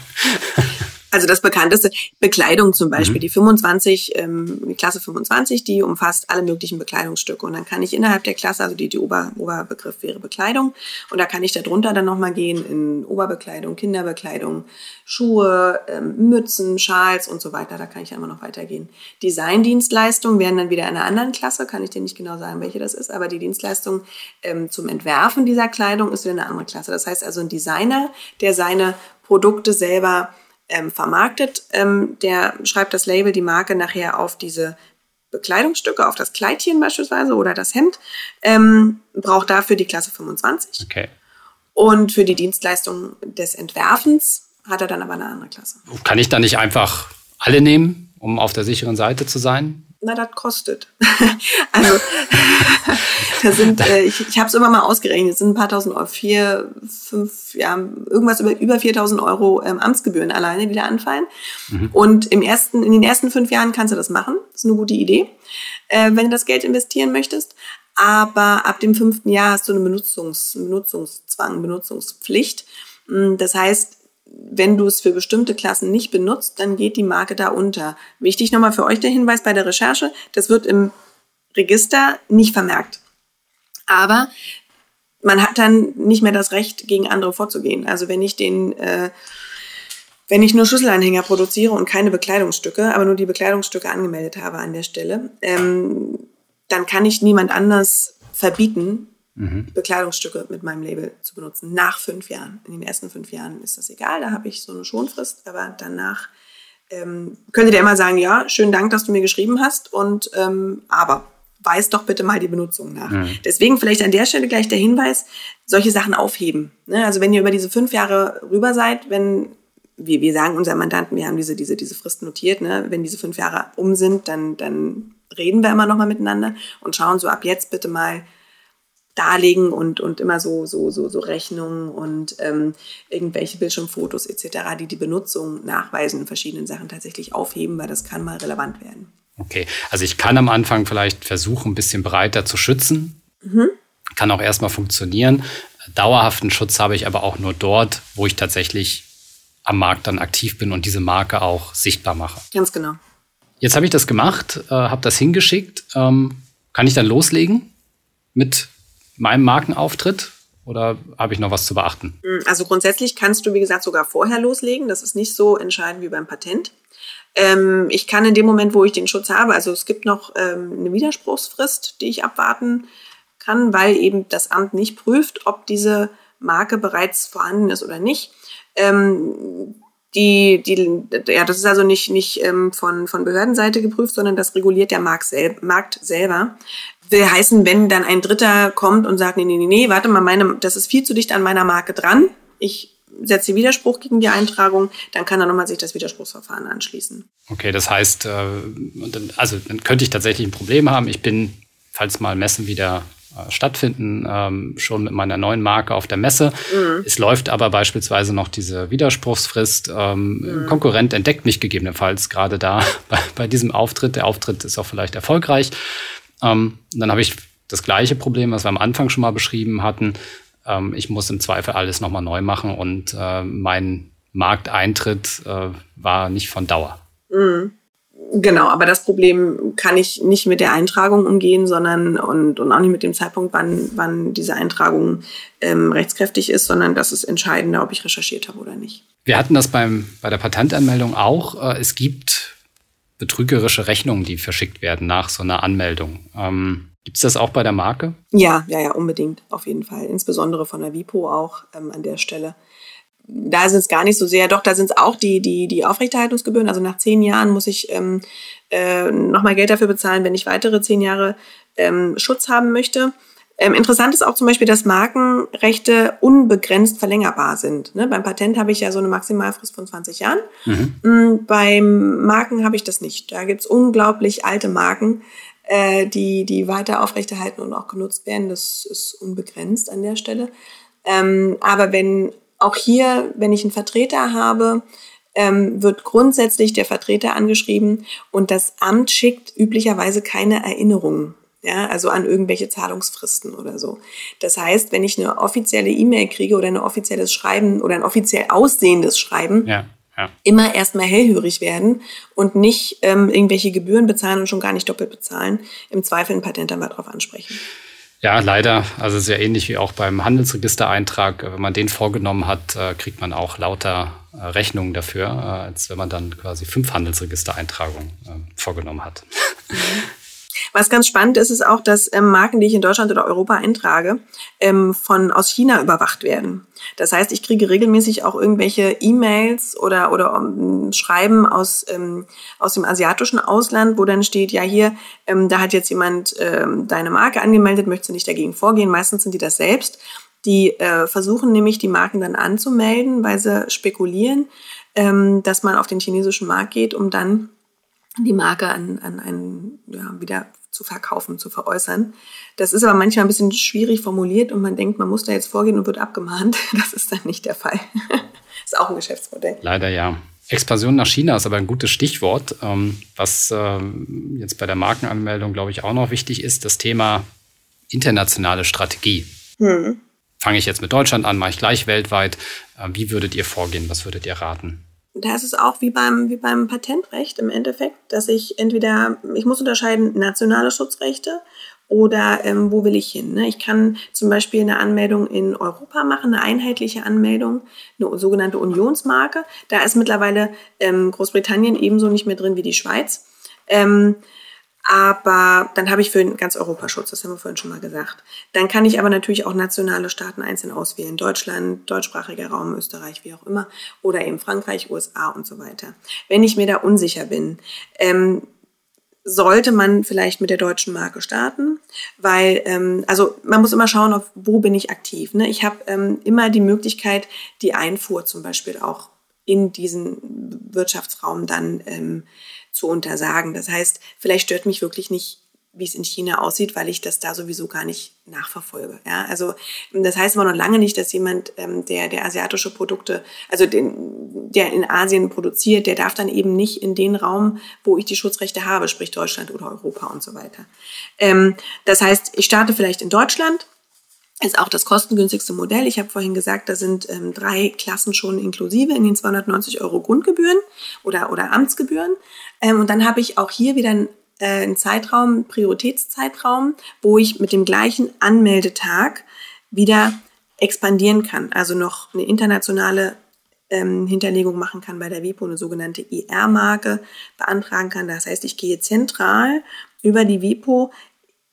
S3: Also das bekannteste, Bekleidung zum Beispiel, mhm. die 25, ähm, die Klasse 25, die umfasst alle möglichen Bekleidungsstücke. Und dann kann ich innerhalb der Klasse, also die, die Ober, Oberbegriff wäre Bekleidung, und da kann ich darunter dann nochmal gehen in Oberbekleidung, Kinderbekleidung, Schuhe, ähm, Mützen, Schals und so weiter. Da kann ich immer noch weitergehen. Designdienstleistungen wären dann wieder in einer anderen Klasse, kann ich dir nicht genau sagen, welche das ist, aber die Dienstleistung ähm, zum Entwerfen dieser Kleidung ist wieder eine andere Klasse. Das heißt also ein Designer, der seine Produkte selber ähm, vermarktet. Ähm, der schreibt das Label, die Marke nachher auf diese Bekleidungsstücke, auf das Kleidchen beispielsweise oder das Hemd, ähm, braucht dafür die Klasse 25.
S2: Okay.
S3: Und für die Dienstleistung des Entwerfens hat er dann aber eine andere Klasse.
S2: Kann ich da nicht einfach alle nehmen, um auf der sicheren Seite zu sein?
S3: Na, das kostet. also, da sind, äh, ich, ich habe es immer mal ausgerechnet, es sind ein paar tausend Euro, vier, fünf, ja, irgendwas über, über 4000 Euro ähm, Amtsgebühren alleine, die da anfallen. Mhm. Und im ersten, in den ersten fünf Jahren kannst du das machen. Das ist eine gute Idee, äh, wenn du das Geld investieren möchtest. Aber ab dem fünften Jahr hast du eine Benutzungs, Benutzungszwang, Benutzungspflicht. Mm, das heißt, wenn du es für bestimmte Klassen nicht benutzt, dann geht die Marke da unter. Wichtig nochmal für euch der Hinweis bei der Recherche, das wird im Register nicht vermerkt. Aber man hat dann nicht mehr das Recht, gegen andere vorzugehen. Also wenn ich den, äh, wenn ich nur Schlüsselanhänger produziere und keine Bekleidungsstücke, aber nur die Bekleidungsstücke angemeldet habe an der Stelle, ähm, dann kann ich niemand anders verbieten, mhm. Bekleidungsstücke mit meinem Label zu benutzen. Nach fünf Jahren. In den ersten fünf Jahren ist das egal, da habe ich so eine Schonfrist, aber danach ähm, könntet ihr immer sagen, ja, schönen Dank, dass du mir geschrieben hast und ähm, aber weiß doch bitte mal die Benutzung nach. Mhm. Deswegen vielleicht an der Stelle gleich der Hinweis, solche Sachen aufheben. Ne? Also wenn ihr über diese fünf Jahre rüber seid, wenn wir, wir sagen unseren Mandanten, wir haben diese, diese, diese Frist notiert, ne? wenn diese fünf Jahre um sind, dann, dann reden wir immer noch mal miteinander und schauen so ab jetzt bitte mal, darlegen und, und immer so, so, so, so Rechnungen und ähm, irgendwelche Bildschirmfotos etc., die die Benutzung nachweisen in verschiedenen Sachen tatsächlich aufheben, weil das kann mal relevant werden.
S2: Okay, also ich kann am Anfang vielleicht versuchen, ein bisschen breiter zu schützen. Mhm. Kann auch erstmal funktionieren. Dauerhaften Schutz habe ich aber auch nur dort, wo ich tatsächlich am Markt dann aktiv bin und diese Marke auch sichtbar mache.
S3: Ganz genau.
S2: Jetzt habe ich das gemacht, äh, habe das hingeschickt. Ähm, kann ich dann loslegen mit meinem Markenauftritt? Oder habe ich noch was zu beachten?
S3: Mm, also grundsätzlich kannst du, wie gesagt, sogar vorher loslegen. Das ist nicht so entscheidend wie beim Patent. Ähm, ich kann in dem Moment, wo ich den Schutz habe, also es gibt noch ähm, eine Widerspruchsfrist, die ich abwarten kann, weil eben das Amt nicht prüft, ob diese Marke bereits vorhanden ist oder nicht. Ähm, die, die, ja, das ist also nicht, nicht ähm, von, von Behördenseite geprüft, sondern das reguliert der Markt, sel Markt selber will heißen, wenn dann ein Dritter kommt und sagt, nee, nee, nee, nee, warte mal, meine, das ist viel zu dicht an meiner Marke dran. Ich setze Widerspruch gegen die Eintragung, dann kann er nochmal sich das Widerspruchsverfahren anschließen.
S2: Okay, das heißt, äh, also dann könnte ich tatsächlich ein Problem haben. Ich bin, falls mal Messen wieder äh, stattfinden, ähm, schon mit meiner neuen Marke auf der Messe. Mhm. Es läuft aber beispielsweise noch diese Widerspruchsfrist. Ähm, mhm. Konkurrent entdeckt mich gegebenenfalls gerade da bei, bei diesem Auftritt. Der Auftritt ist auch vielleicht erfolgreich. Ähm, dann habe ich das gleiche Problem, was wir am Anfang schon mal beschrieben hatten. Ähm, ich muss im Zweifel alles nochmal neu machen und äh, mein Markteintritt äh, war nicht von Dauer.
S3: Mhm. Genau, aber das Problem kann ich nicht mit der Eintragung umgehen, sondern und, und auch nicht mit dem Zeitpunkt, wann, wann diese Eintragung ähm, rechtskräftig ist, sondern das ist entscheidender, ob ich recherchiert habe oder nicht.
S2: Wir hatten das beim, bei der Patentanmeldung auch. Äh, es gibt betrügerische Rechnungen, die verschickt werden nach so einer Anmeldung. Ähm, Gibt es das auch bei der Marke?
S3: Ja, ja, ja, unbedingt, auf jeden Fall. Insbesondere von der Vipo auch ähm, an der Stelle. Da sind es gar nicht so sehr, doch, da sind es auch die, die, die Aufrechterhaltungsgebühren. Also nach zehn Jahren muss ich ähm, äh, nochmal Geld dafür bezahlen, wenn ich weitere zehn Jahre ähm, Schutz haben möchte. Ähm, interessant ist auch zum Beispiel, dass Markenrechte unbegrenzt verlängerbar sind. Ne? Beim Patent habe ich ja so eine Maximalfrist von 20 Jahren. Mhm. Mm, beim Marken habe ich das nicht. Da gibt es unglaublich alte Marken, äh, die, die weiter aufrechterhalten und auch genutzt werden. Das ist unbegrenzt an der Stelle. Ähm, aber wenn auch hier, wenn ich einen Vertreter habe, ähm, wird grundsätzlich der Vertreter angeschrieben und das Amt schickt üblicherweise keine Erinnerungen ja, also an irgendwelche Zahlungsfristen oder so. Das heißt, wenn ich eine offizielle E-Mail kriege oder ein offizielles Schreiben oder ein offiziell aussehendes Schreiben,
S2: ja,
S3: ja. immer erstmal hellhörig werden und nicht ähm, irgendwelche Gebühren bezahlen und schon gar nicht doppelt bezahlen. Im Zweifel ein Patent dann mal drauf ansprechen.
S2: Ja, leider. Also sehr ähnlich wie auch beim Handelsregistereintrag. Wenn man den vorgenommen hat, äh, kriegt man auch lauter äh, Rechnungen dafür, äh, als wenn man dann quasi fünf Handelsregistereintragungen vorgenommen hat.
S3: Was ganz spannend ist, ist auch, dass ähm, Marken, die ich in Deutschland oder Europa eintrage, ähm, von aus China überwacht werden. Das heißt, ich kriege regelmäßig auch irgendwelche E-Mails oder oder um, ähm, Schreiben aus ähm, aus dem asiatischen Ausland, wo dann steht, ja hier, ähm, da hat jetzt jemand ähm, deine Marke angemeldet, möchtest du nicht dagegen vorgehen? Meistens sind die das selbst. Die äh, versuchen nämlich die Marken dann anzumelden, weil sie spekulieren, ähm, dass man auf den chinesischen Markt geht, um dann die Marke an, an einen ja, wieder zu verkaufen, zu veräußern. Das ist aber manchmal ein bisschen schwierig formuliert und man denkt, man muss da jetzt vorgehen und wird abgemahnt. Das ist dann nicht der Fall. ist auch ein Geschäftsmodell.
S2: Leider ja. Expansion nach China ist aber ein gutes Stichwort. Ähm, was ähm, jetzt bei der Markenanmeldung, glaube ich, auch noch wichtig ist, das Thema internationale Strategie. Hm. Fange ich jetzt mit Deutschland an, mache ich gleich weltweit. Äh, wie würdet ihr vorgehen? Was würdet ihr raten?
S3: Da ist es auch wie beim, wie beim Patentrecht im Endeffekt, dass ich entweder, ich muss unterscheiden nationale Schutzrechte oder ähm, wo will ich hin. Ne? Ich kann zum Beispiel eine Anmeldung in Europa machen, eine einheitliche Anmeldung, eine sogenannte Unionsmarke. Da ist mittlerweile ähm, Großbritannien ebenso nicht mehr drin wie die Schweiz. Ähm, aber dann habe ich für ganz Europa Schutz, das haben wir vorhin schon mal gesagt. Dann kann ich aber natürlich auch nationale Staaten einzeln auswählen. Deutschland, deutschsprachiger Raum, Österreich, wie auch immer. Oder eben Frankreich, USA und so weiter. Wenn ich mir da unsicher bin, ähm, sollte man vielleicht mit der deutschen Marke starten, weil ähm, also man muss immer schauen, auf wo bin ich aktiv. Ne? Ich habe ähm, immer die Möglichkeit, die Einfuhr zum Beispiel auch in diesen Wirtschaftsraum dann ähm, zu untersagen. Das heißt, vielleicht stört mich wirklich nicht, wie es in China aussieht, weil ich das da sowieso gar nicht nachverfolge. Ja, also das heißt aber noch lange nicht, dass jemand, ähm, der der asiatische Produkte, also den, der in Asien produziert, der darf dann eben nicht in den Raum, wo ich die Schutzrechte habe, sprich Deutschland oder Europa und so weiter. Ähm, das heißt, ich starte vielleicht in Deutschland, ist auch das kostengünstigste Modell. Ich habe vorhin gesagt, da sind ähm, drei Klassen schon inklusive in den 290 Euro Grundgebühren oder, oder Amtsgebühren. Ähm, und dann habe ich auch hier wieder einen, äh, einen Zeitraum, einen Prioritätszeitraum, wo ich mit dem gleichen Anmeldetag wieder expandieren kann. Also noch eine internationale ähm, Hinterlegung machen kann bei der WIPO, eine sogenannte IR-Marke beantragen kann. Das heißt, ich gehe zentral über die WIPO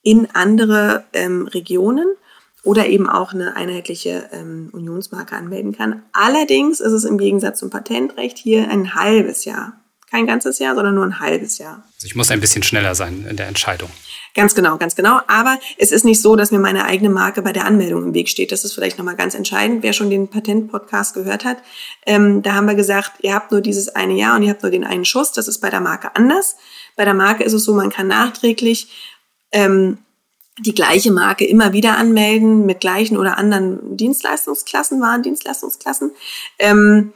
S3: in andere ähm, Regionen oder eben auch eine einheitliche ähm, Unionsmarke anmelden kann. Allerdings ist es im Gegensatz zum Patentrecht hier ein halbes Jahr. Kein ganzes Jahr, sondern nur ein halbes Jahr.
S2: Also ich muss ein bisschen schneller sein in der Entscheidung.
S3: Ganz genau, ganz genau. Aber es ist nicht so, dass mir meine eigene Marke bei der Anmeldung im Weg steht. Das ist vielleicht nochmal ganz entscheidend. Wer schon den Patent-Podcast gehört hat, ähm, da haben wir gesagt, ihr habt nur dieses eine Jahr und ihr habt nur den einen Schuss. Das ist bei der Marke anders. Bei der Marke ist es so, man kann nachträglich ähm, die gleiche Marke immer wieder anmelden mit gleichen oder anderen Dienstleistungsklassen, Warendienstleistungsklassen. Ähm,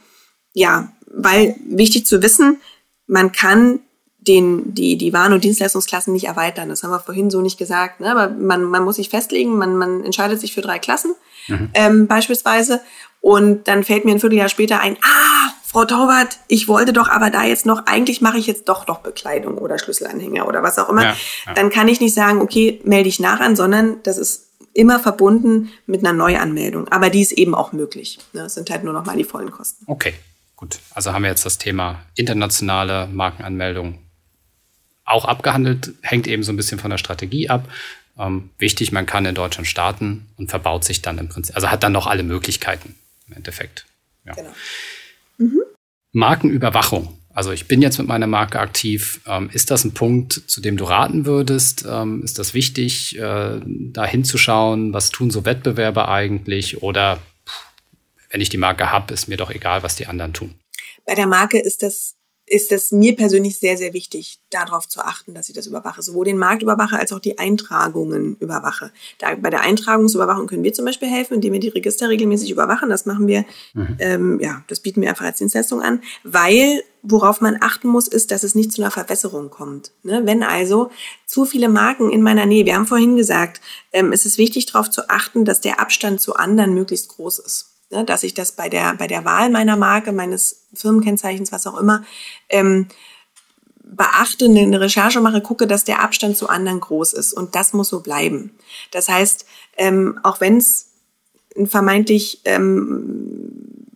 S3: ja, weil wichtig zu wissen, man kann den, die, die Waren- und Dienstleistungsklassen nicht erweitern. Das haben wir vorhin so nicht gesagt. Ne? Aber man, man muss sich festlegen, man, man entscheidet sich für drei Klassen mhm. ähm, beispielsweise. Und dann fällt mir ein Vierteljahr später ein, ah, Frau Torwart, ich wollte doch aber da jetzt noch, eigentlich mache ich jetzt doch noch Bekleidung oder Schlüsselanhänger oder was auch immer. Ja, ja. Dann kann ich nicht sagen, okay, melde ich nach an, sondern das ist immer verbunden mit einer Neuanmeldung. Aber die ist eben auch möglich. Ne? Das sind halt nur noch mal die vollen Kosten.
S2: Okay, gut. Also haben wir jetzt das Thema internationale Markenanmeldung auch abgehandelt, hängt eben so ein bisschen von der Strategie ab. Ähm, wichtig, man kann in Deutschland starten und verbaut sich dann im Prinzip, also hat dann noch alle Möglichkeiten im Endeffekt. Ja. Genau. Mhm. Markenüberwachung. Also ich bin jetzt mit meiner Marke aktiv. Ähm, ist das ein Punkt, zu dem du raten würdest? Ähm, ist das wichtig, äh, da hinzuschauen? Was tun so Wettbewerber eigentlich? Oder wenn ich die Marke habe, ist mir doch egal, was die anderen tun.
S3: Bei der Marke ist das ist es mir persönlich sehr, sehr wichtig, darauf zu achten, dass ich das überwache. Sowohl den Markt überwache als auch die Eintragungen überwache. Da, bei der Eintragungsüberwachung können wir zum Beispiel helfen, indem wir die Register regelmäßig überwachen. Das machen wir, mhm. ähm, ja, das bieten wir einfach als Dienstleistung an, weil worauf man achten muss, ist, dass es nicht zu einer Verwässerung kommt. Ne? Wenn also zu viele Marken in meiner Nähe, wir haben vorhin gesagt, ähm, es ist wichtig darauf zu achten, dass der Abstand zu anderen möglichst groß ist. Ne, dass ich das bei der, bei der Wahl meiner Marke, meines Firmenkennzeichens, was auch immer, ähm, beachte, eine Recherche mache, gucke, dass der Abstand zu anderen groß ist. Und das muss so bleiben. Das heißt, ähm, auch wenn es ein vermeintlich ähm,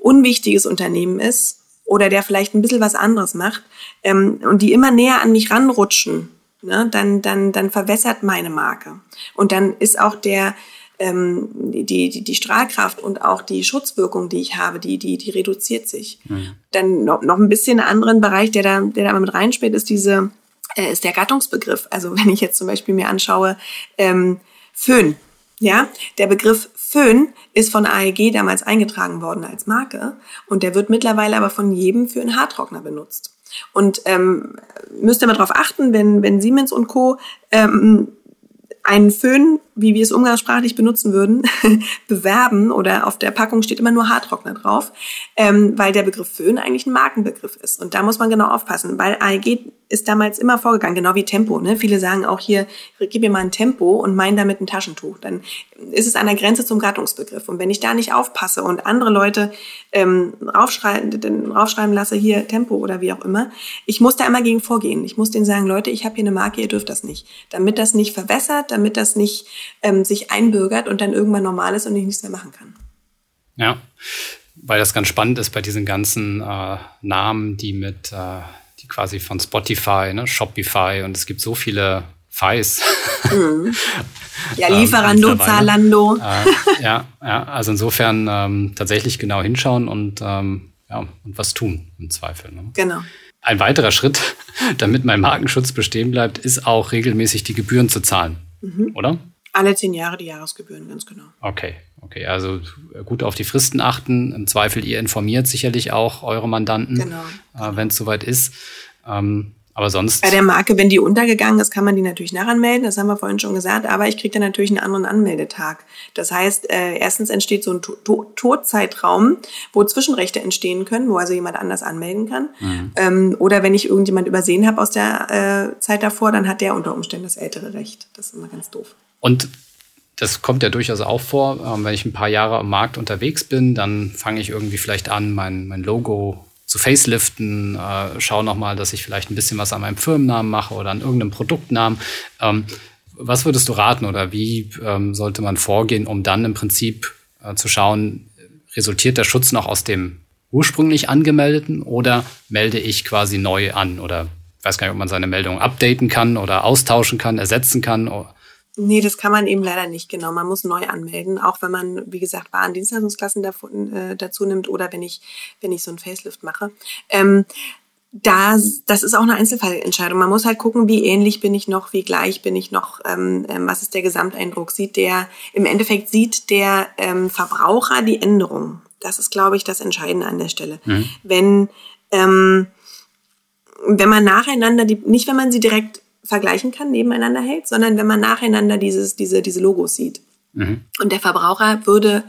S3: unwichtiges Unternehmen ist oder der vielleicht ein bisschen was anderes macht ähm, und die immer näher an mich ranrutschen, ne, dann, dann, dann verwässert meine Marke. Und dann ist auch der, ähm, die, die, die Strahlkraft und auch die Schutzwirkung, die ich habe, die, die, die reduziert sich. Mhm. Dann noch, noch ein bisschen einen anderen Bereich, der da, der da mit reinspielt, ist diese, äh, ist der Gattungsbegriff. Also wenn ich jetzt zum Beispiel mir anschaue, ähm, Föhn. Ja, der Begriff Föhn ist von AEG damals eingetragen worden als Marke und der wird mittlerweile aber von jedem für einen Haartrockner benutzt. Und ähm, müsst ihr mal darauf achten, wenn, wenn Siemens und Co. Ähm, einen Föhn, wie wir es umgangssprachlich benutzen würden, bewerben oder auf der Packung steht immer nur Haartrockner drauf, ähm, weil der Begriff Föhn eigentlich ein Markenbegriff ist. Und da muss man genau aufpassen, weil AEG ist damals immer vorgegangen, genau wie Tempo. Ne? Viele sagen auch hier, gib mir mal ein Tempo und mein damit ein Taschentuch. Dann ist es an der Grenze zum Gattungsbegriff. Und wenn ich da nicht aufpasse und andere Leute ähm, raufschreiben, raufschreiben lasse, hier Tempo oder wie auch immer, ich muss da immer gegen vorgehen. Ich muss denen sagen, Leute, ich habe hier eine Marke, ihr dürft das nicht. Damit das nicht verwässert, damit das nicht ähm, sich einbürgert und dann irgendwann normal ist und ich nichts mehr machen kann.
S2: Ja, weil das ganz spannend ist bei diesen ganzen äh, Namen, die mit äh die quasi von Spotify, ne, Shopify und es gibt so viele Fies.
S3: Mhm. Ja, ähm, Lieferando, ähm, Zalando.
S2: Äh, ja, ja, also insofern ähm, tatsächlich genau hinschauen und, ähm, ja, und was tun im Zweifel. Ne?
S3: Genau.
S2: Ein weiterer Schritt, damit mein Markenschutz bestehen bleibt, ist auch regelmäßig die Gebühren zu zahlen, mhm. oder?
S3: Alle zehn Jahre die Jahresgebühren, ganz genau.
S2: Okay, okay. Also gut auf die Fristen achten. Im Zweifel, ihr informiert sicherlich auch eure Mandanten, genau. äh, wenn es soweit ist. Ähm, aber sonst.
S3: Bei der Marke, wenn die untergegangen ist, kann man die natürlich nachanmelden. Das haben wir vorhin schon gesagt. Aber ich kriege dann natürlich einen anderen Anmeldetag. Das heißt, äh, erstens entsteht so ein to to Todzeitraum, wo Zwischenrechte entstehen können, wo also jemand anders anmelden kann. Mhm. Ähm, oder wenn ich irgendjemand übersehen habe aus der äh, Zeit davor, dann hat der unter Umständen das ältere Recht. Das ist immer ganz doof.
S2: Und das kommt ja durchaus auch vor, ähm, wenn ich ein paar Jahre am Markt unterwegs bin, dann fange ich irgendwie vielleicht an, mein, mein Logo zu faceliften, äh, schaue nochmal, dass ich vielleicht ein bisschen was an meinem Firmennamen mache oder an irgendeinem Produktnamen. Ähm, was würdest du raten oder wie ähm, sollte man vorgehen, um dann im Prinzip äh, zu schauen, resultiert der Schutz noch aus dem ursprünglich angemeldeten oder melde ich quasi neu an oder ich weiß gar nicht, ob man seine Meldung updaten kann oder austauschen kann, ersetzen kann.
S3: Nee, das kann man eben leider nicht, genau. Man muss neu anmelden, auch wenn man, wie gesagt, Waren Dienstleistungsklassen äh, dazu nimmt oder wenn ich, wenn ich so ein Facelift mache. Ähm, da, das ist auch eine Einzelfallentscheidung. Man muss halt gucken, wie ähnlich bin ich noch, wie gleich bin ich noch, ähm, ähm, was ist der Gesamteindruck. Sieht der, im Endeffekt sieht der ähm, Verbraucher die Änderung. Das ist, glaube ich, das Entscheidende an der Stelle. Mhm. Wenn, ähm, wenn man nacheinander, die, nicht wenn man sie direkt vergleichen kann, nebeneinander hält, sondern wenn man nacheinander dieses, diese, diese Logos sieht. Mhm. Und der Verbraucher würde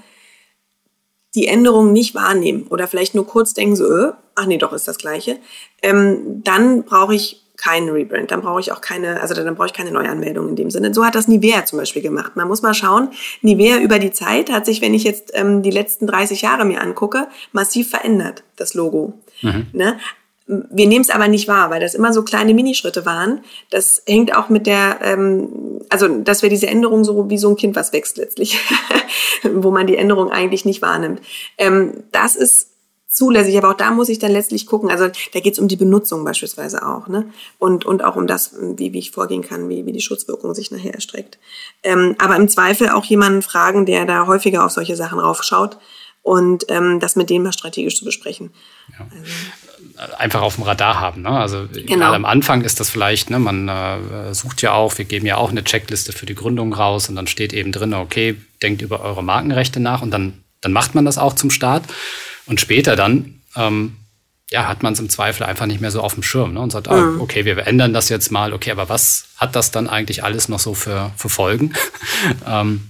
S3: die Änderungen nicht wahrnehmen oder vielleicht nur kurz denken, so, äh, ach nee, doch ist das gleiche, ähm, dann brauche ich keinen Rebrand, dann brauche ich auch keine, also dann brauche ich keine Neuanmeldung in dem Sinne. So hat das Nivea zum Beispiel gemacht. Man muss mal schauen, Nivea über die Zeit hat sich, wenn ich jetzt ähm, die letzten 30 Jahre mir angucke, massiv verändert, das Logo. Mhm. Ne? Wir nehmen es aber nicht wahr, weil das immer so kleine Minischritte waren. Das hängt auch mit der, ähm, also dass wir diese Änderung so wie so ein Kind, was wächst letztlich, wo man die Änderung eigentlich nicht wahrnimmt. Ähm, das ist zulässig, aber auch da muss ich dann letztlich gucken. Also da geht es um die Benutzung beispielsweise auch, ne? Und, und auch um das, wie, wie ich vorgehen kann, wie, wie die Schutzwirkung sich nachher erstreckt. Ähm, aber im Zweifel auch jemanden fragen, der da häufiger auf solche Sachen raufschaut und ähm, das mit dem mal strategisch zu besprechen.
S2: Ja. Also einfach auf dem Radar haben. Ne? Also genau. gerade am Anfang ist das vielleicht, ne, man äh, sucht ja auch, wir geben ja auch eine Checkliste für die Gründung raus und dann steht eben drin, okay, denkt über eure Markenrechte nach und dann, dann macht man das auch zum Start. Und später dann ähm, ja, hat man es im Zweifel einfach nicht mehr so auf dem Schirm ne? und sagt, mhm. oh, okay, wir ändern das jetzt mal, okay, aber was hat das dann eigentlich alles noch so für, für Folgen? ähm,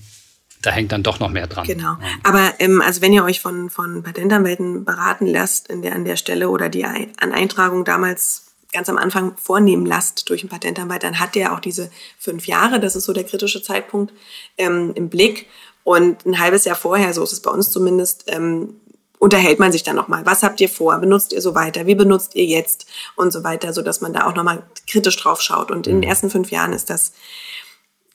S2: da hängt dann doch noch mehr dran.
S3: Genau. Aber ähm, also wenn ihr euch von, von Patentanwälten beraten lasst in der, an der Stelle oder die an Eintragung damals ganz am Anfang vornehmen lasst durch einen Patentanwalt, dann hat der auch diese fünf Jahre, das ist so der kritische Zeitpunkt, ähm, im Blick Und ein halbes Jahr vorher, so ist es bei uns zumindest, ähm, unterhält man sich dann nochmal. Was habt ihr vor? Benutzt ihr so weiter? Wie benutzt ihr jetzt? Und so weiter, so dass man da auch nochmal kritisch drauf schaut. Und in den mhm. ersten fünf Jahren ist das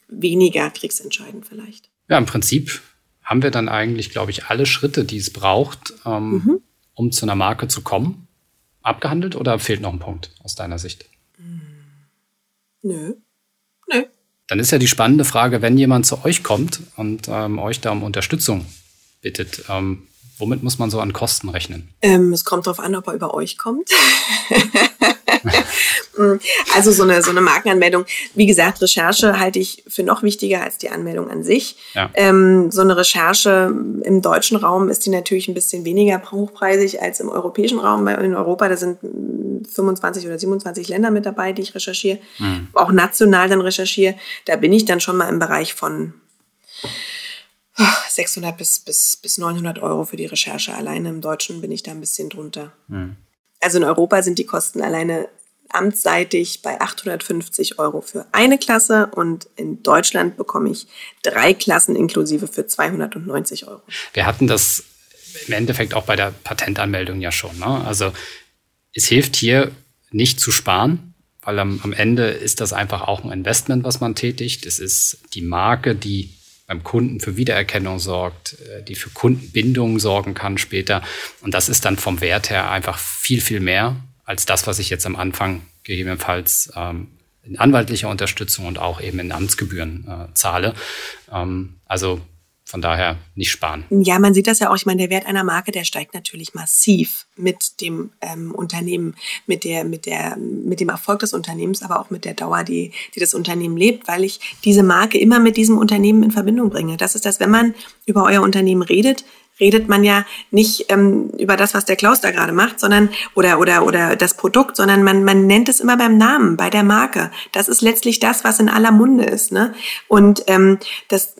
S3: weniger kriegsentscheidend vielleicht.
S2: Ja, im Prinzip haben wir dann eigentlich, glaube ich, alle Schritte, die es braucht, ähm, mhm. um zu einer Marke zu kommen, abgehandelt oder fehlt noch ein Punkt aus deiner Sicht?
S3: Nö. Nö.
S2: Dann ist ja die spannende Frage, wenn jemand zu euch kommt und ähm, euch da um Unterstützung bittet, ähm, womit muss man so an Kosten rechnen?
S3: Ähm, es kommt darauf an, ob er über euch kommt. Mm, also so eine, so eine Markenanmeldung. Wie gesagt, Recherche halte ich für noch wichtiger als die Anmeldung an sich. Ja. Ähm, so eine Recherche im deutschen Raum ist die natürlich ein bisschen weniger hochpreisig als im europäischen Raum. Weil in Europa, da sind 25 oder 27 Länder mit dabei, die ich recherchiere. Mhm. Auch national dann recherchiere. Da bin ich dann schon mal im Bereich von 600 bis, bis, bis 900 Euro für die Recherche. Alleine im Deutschen bin ich da ein bisschen drunter. Mhm. Also in Europa sind die Kosten alleine amtsseitig bei 850 Euro für eine Klasse und in Deutschland bekomme ich drei Klassen inklusive für 290 Euro.
S2: Wir hatten das im Endeffekt auch bei der Patentanmeldung ja schon. Ne? Also es hilft hier nicht zu sparen, weil am, am Ende ist das einfach auch ein Investment, was man tätigt. Es ist die Marke, die beim Kunden für Wiedererkennung sorgt, äh, die für Kundenbindung sorgen kann später. Und das ist dann vom Wert her einfach viel, viel mehr als das, was ich jetzt am Anfang gegebenenfalls ähm, in anwaltlicher Unterstützung und auch eben in Amtsgebühren äh, zahle. Ähm, also von daher nicht sparen.
S3: Ja, man sieht das ja auch. Ich meine, der Wert einer Marke, der steigt natürlich massiv mit dem ähm, Unternehmen, mit der, mit der, mit dem Erfolg des Unternehmens, aber auch mit der Dauer, die, die das Unternehmen lebt, weil ich diese Marke immer mit diesem Unternehmen in Verbindung bringe. Das ist das, wenn man über euer Unternehmen redet, redet man ja nicht ähm, über das, was der Klaus da gerade macht, sondern oder oder oder das Produkt, sondern man man nennt es immer beim Namen, bei der Marke. Das ist letztlich das, was in aller Munde ist, ne? Und ähm, das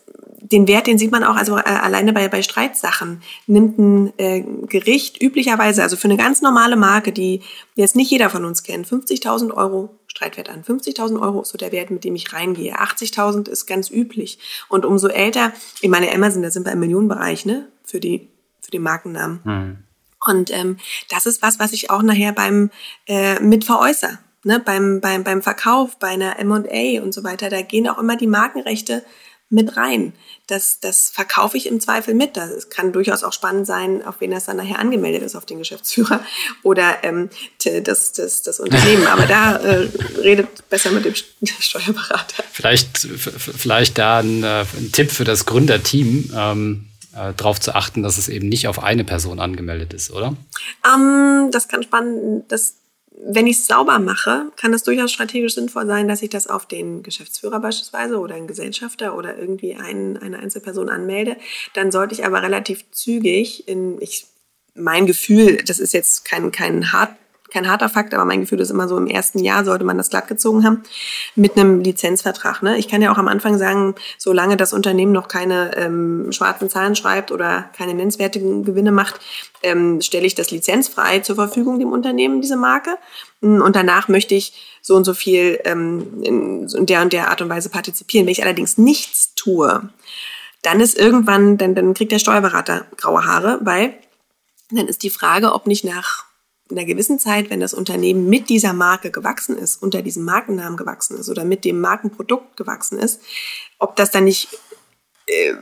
S3: den Wert, den sieht man auch also äh, alleine bei, bei Streitsachen. Nimmt ein äh, Gericht üblicherweise, also für eine ganz normale Marke, die jetzt nicht jeder von uns kennt, 50.000 Euro Streitwert an. 50.000 Euro ist so der Wert, mit dem ich reingehe. 80.000 ist ganz üblich. Und umso älter, ich meine, Amazon, da sind wir im Millionenbereich, ne, für die, für die Markennamen. Mhm. Und ähm, das ist was, was ich auch nachher beim äh, mit veräußere. Ne, beim, beim, beim Verkauf, bei einer M&A und so weiter, da gehen auch immer die Markenrechte mit rein. Das, das verkaufe ich im Zweifel mit. Das kann durchaus auch spannend sein, auf wen das dann nachher angemeldet ist, auf den Geschäftsführer oder ähm, das, das, das Unternehmen. Aber da äh, redet besser mit dem Steuerberater.
S2: Vielleicht, vielleicht da ein, äh, ein Tipp für das Gründerteam. Ähm äh, darauf zu achten, dass es eben nicht auf eine Person angemeldet ist, oder?
S3: Um, das kann spannend, das wenn ich es sauber mache, kann es durchaus strategisch sinnvoll sein, dass ich das auf den Geschäftsführer beispielsweise oder einen Gesellschafter oder irgendwie einen, eine Einzelperson anmelde. Dann sollte ich aber relativ zügig in, ich, mein Gefühl, das ist jetzt kein, kein hart kein harter Fakt, aber mein Gefühl ist immer so, im ersten Jahr sollte man das glatt gezogen haben mit einem Lizenzvertrag. Ne? Ich kann ja auch am Anfang sagen, solange das Unternehmen noch keine ähm, schwarzen Zahlen schreibt oder keine nennenswertigen Gewinne macht, ähm, stelle ich das lizenzfrei zur Verfügung dem Unternehmen, diese Marke. Und danach möchte ich so und so viel ähm, in der und der Art und Weise partizipieren. Wenn ich allerdings nichts tue, dann ist irgendwann, dann, dann kriegt der Steuerberater graue Haare, weil dann ist die Frage, ob nicht nach einer gewissen Zeit, wenn das Unternehmen mit dieser Marke gewachsen ist, unter diesem Markennamen gewachsen ist oder mit dem Markenprodukt gewachsen ist, ob das dann nicht äh,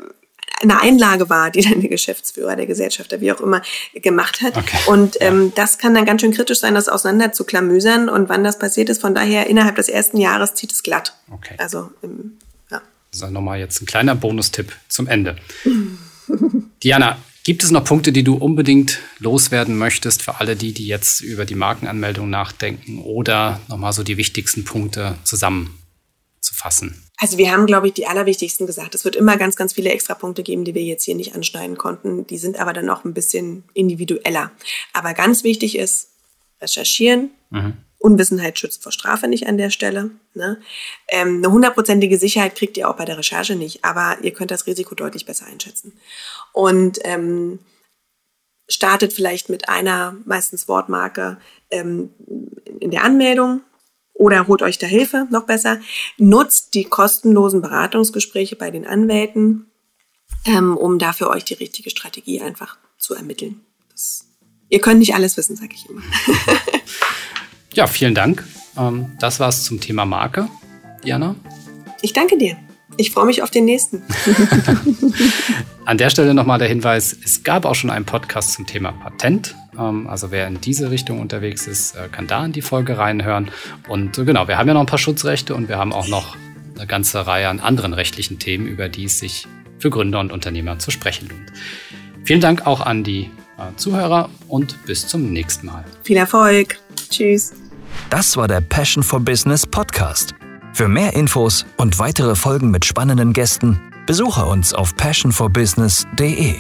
S3: eine Einlage war, die dann der Geschäftsführer, der Gesellschafter, wie auch immer, gemacht hat. Okay. Und ähm, das kann dann ganz schön kritisch sein, das auseinander zu klamüsern und wann das passiert ist. Von daher, innerhalb des ersten Jahres zieht es glatt.
S2: Okay.
S3: Also, im,
S2: ja. Das ist nochmal jetzt ein kleiner Bonustipp zum Ende. Diana, Gibt es noch Punkte, die du unbedingt loswerden möchtest für alle die, die jetzt über die Markenanmeldung nachdenken oder nochmal so die wichtigsten Punkte zusammenzufassen?
S3: Also wir haben, glaube ich, die allerwichtigsten gesagt. Es wird immer ganz, ganz viele Extrapunkte geben, die wir jetzt hier nicht anschneiden konnten. Die sind aber dann auch ein bisschen individueller. Aber ganz wichtig ist, recherchieren. Mhm. Unwissenheit schützt vor Strafe nicht an der Stelle. Ne? Ähm, eine hundertprozentige Sicherheit kriegt ihr auch bei der Recherche nicht, aber ihr könnt das Risiko deutlich besser einschätzen und ähm, startet vielleicht mit einer, meistens Wortmarke, ähm, in der Anmeldung oder holt euch da Hilfe, noch besser. Nutzt die kostenlosen Beratungsgespräche bei den Anwälten. ähm, um da für euch die richtige Strategie einfach zu ermitteln. Das, ihr könnt nicht alles wissen, sage ich immer.
S2: ja, vielen Dank. Ähm, das war's zum Thema Marke. Diana?
S3: Ich danke dir. Ich freue mich auf den nächsten.
S2: An der Stelle nochmal der Hinweis, es gab auch schon einen Podcast zum Thema Patent. Ähm, also wer in diese Richtung unterwegs ist, äh, kann da in die Folge reinhören. Und äh, genau, wir haben ja noch ein paar Schutzrechte und wir haben auch noch eine ganze Reihe an anderen rechtlichen Themen, über die es sich für Gründer und Unternehmer zu sprechen lohnt. Vielen Dank auch an die äh, Zuhörer und bis zum nächsten Mal.
S3: Viel Erfolg. Tschüss.
S4: Das war der Passion for Business Podcast. Für mehr Infos und weitere Folgen mit spannenden Gästen besuche uns auf passionforbusiness.de.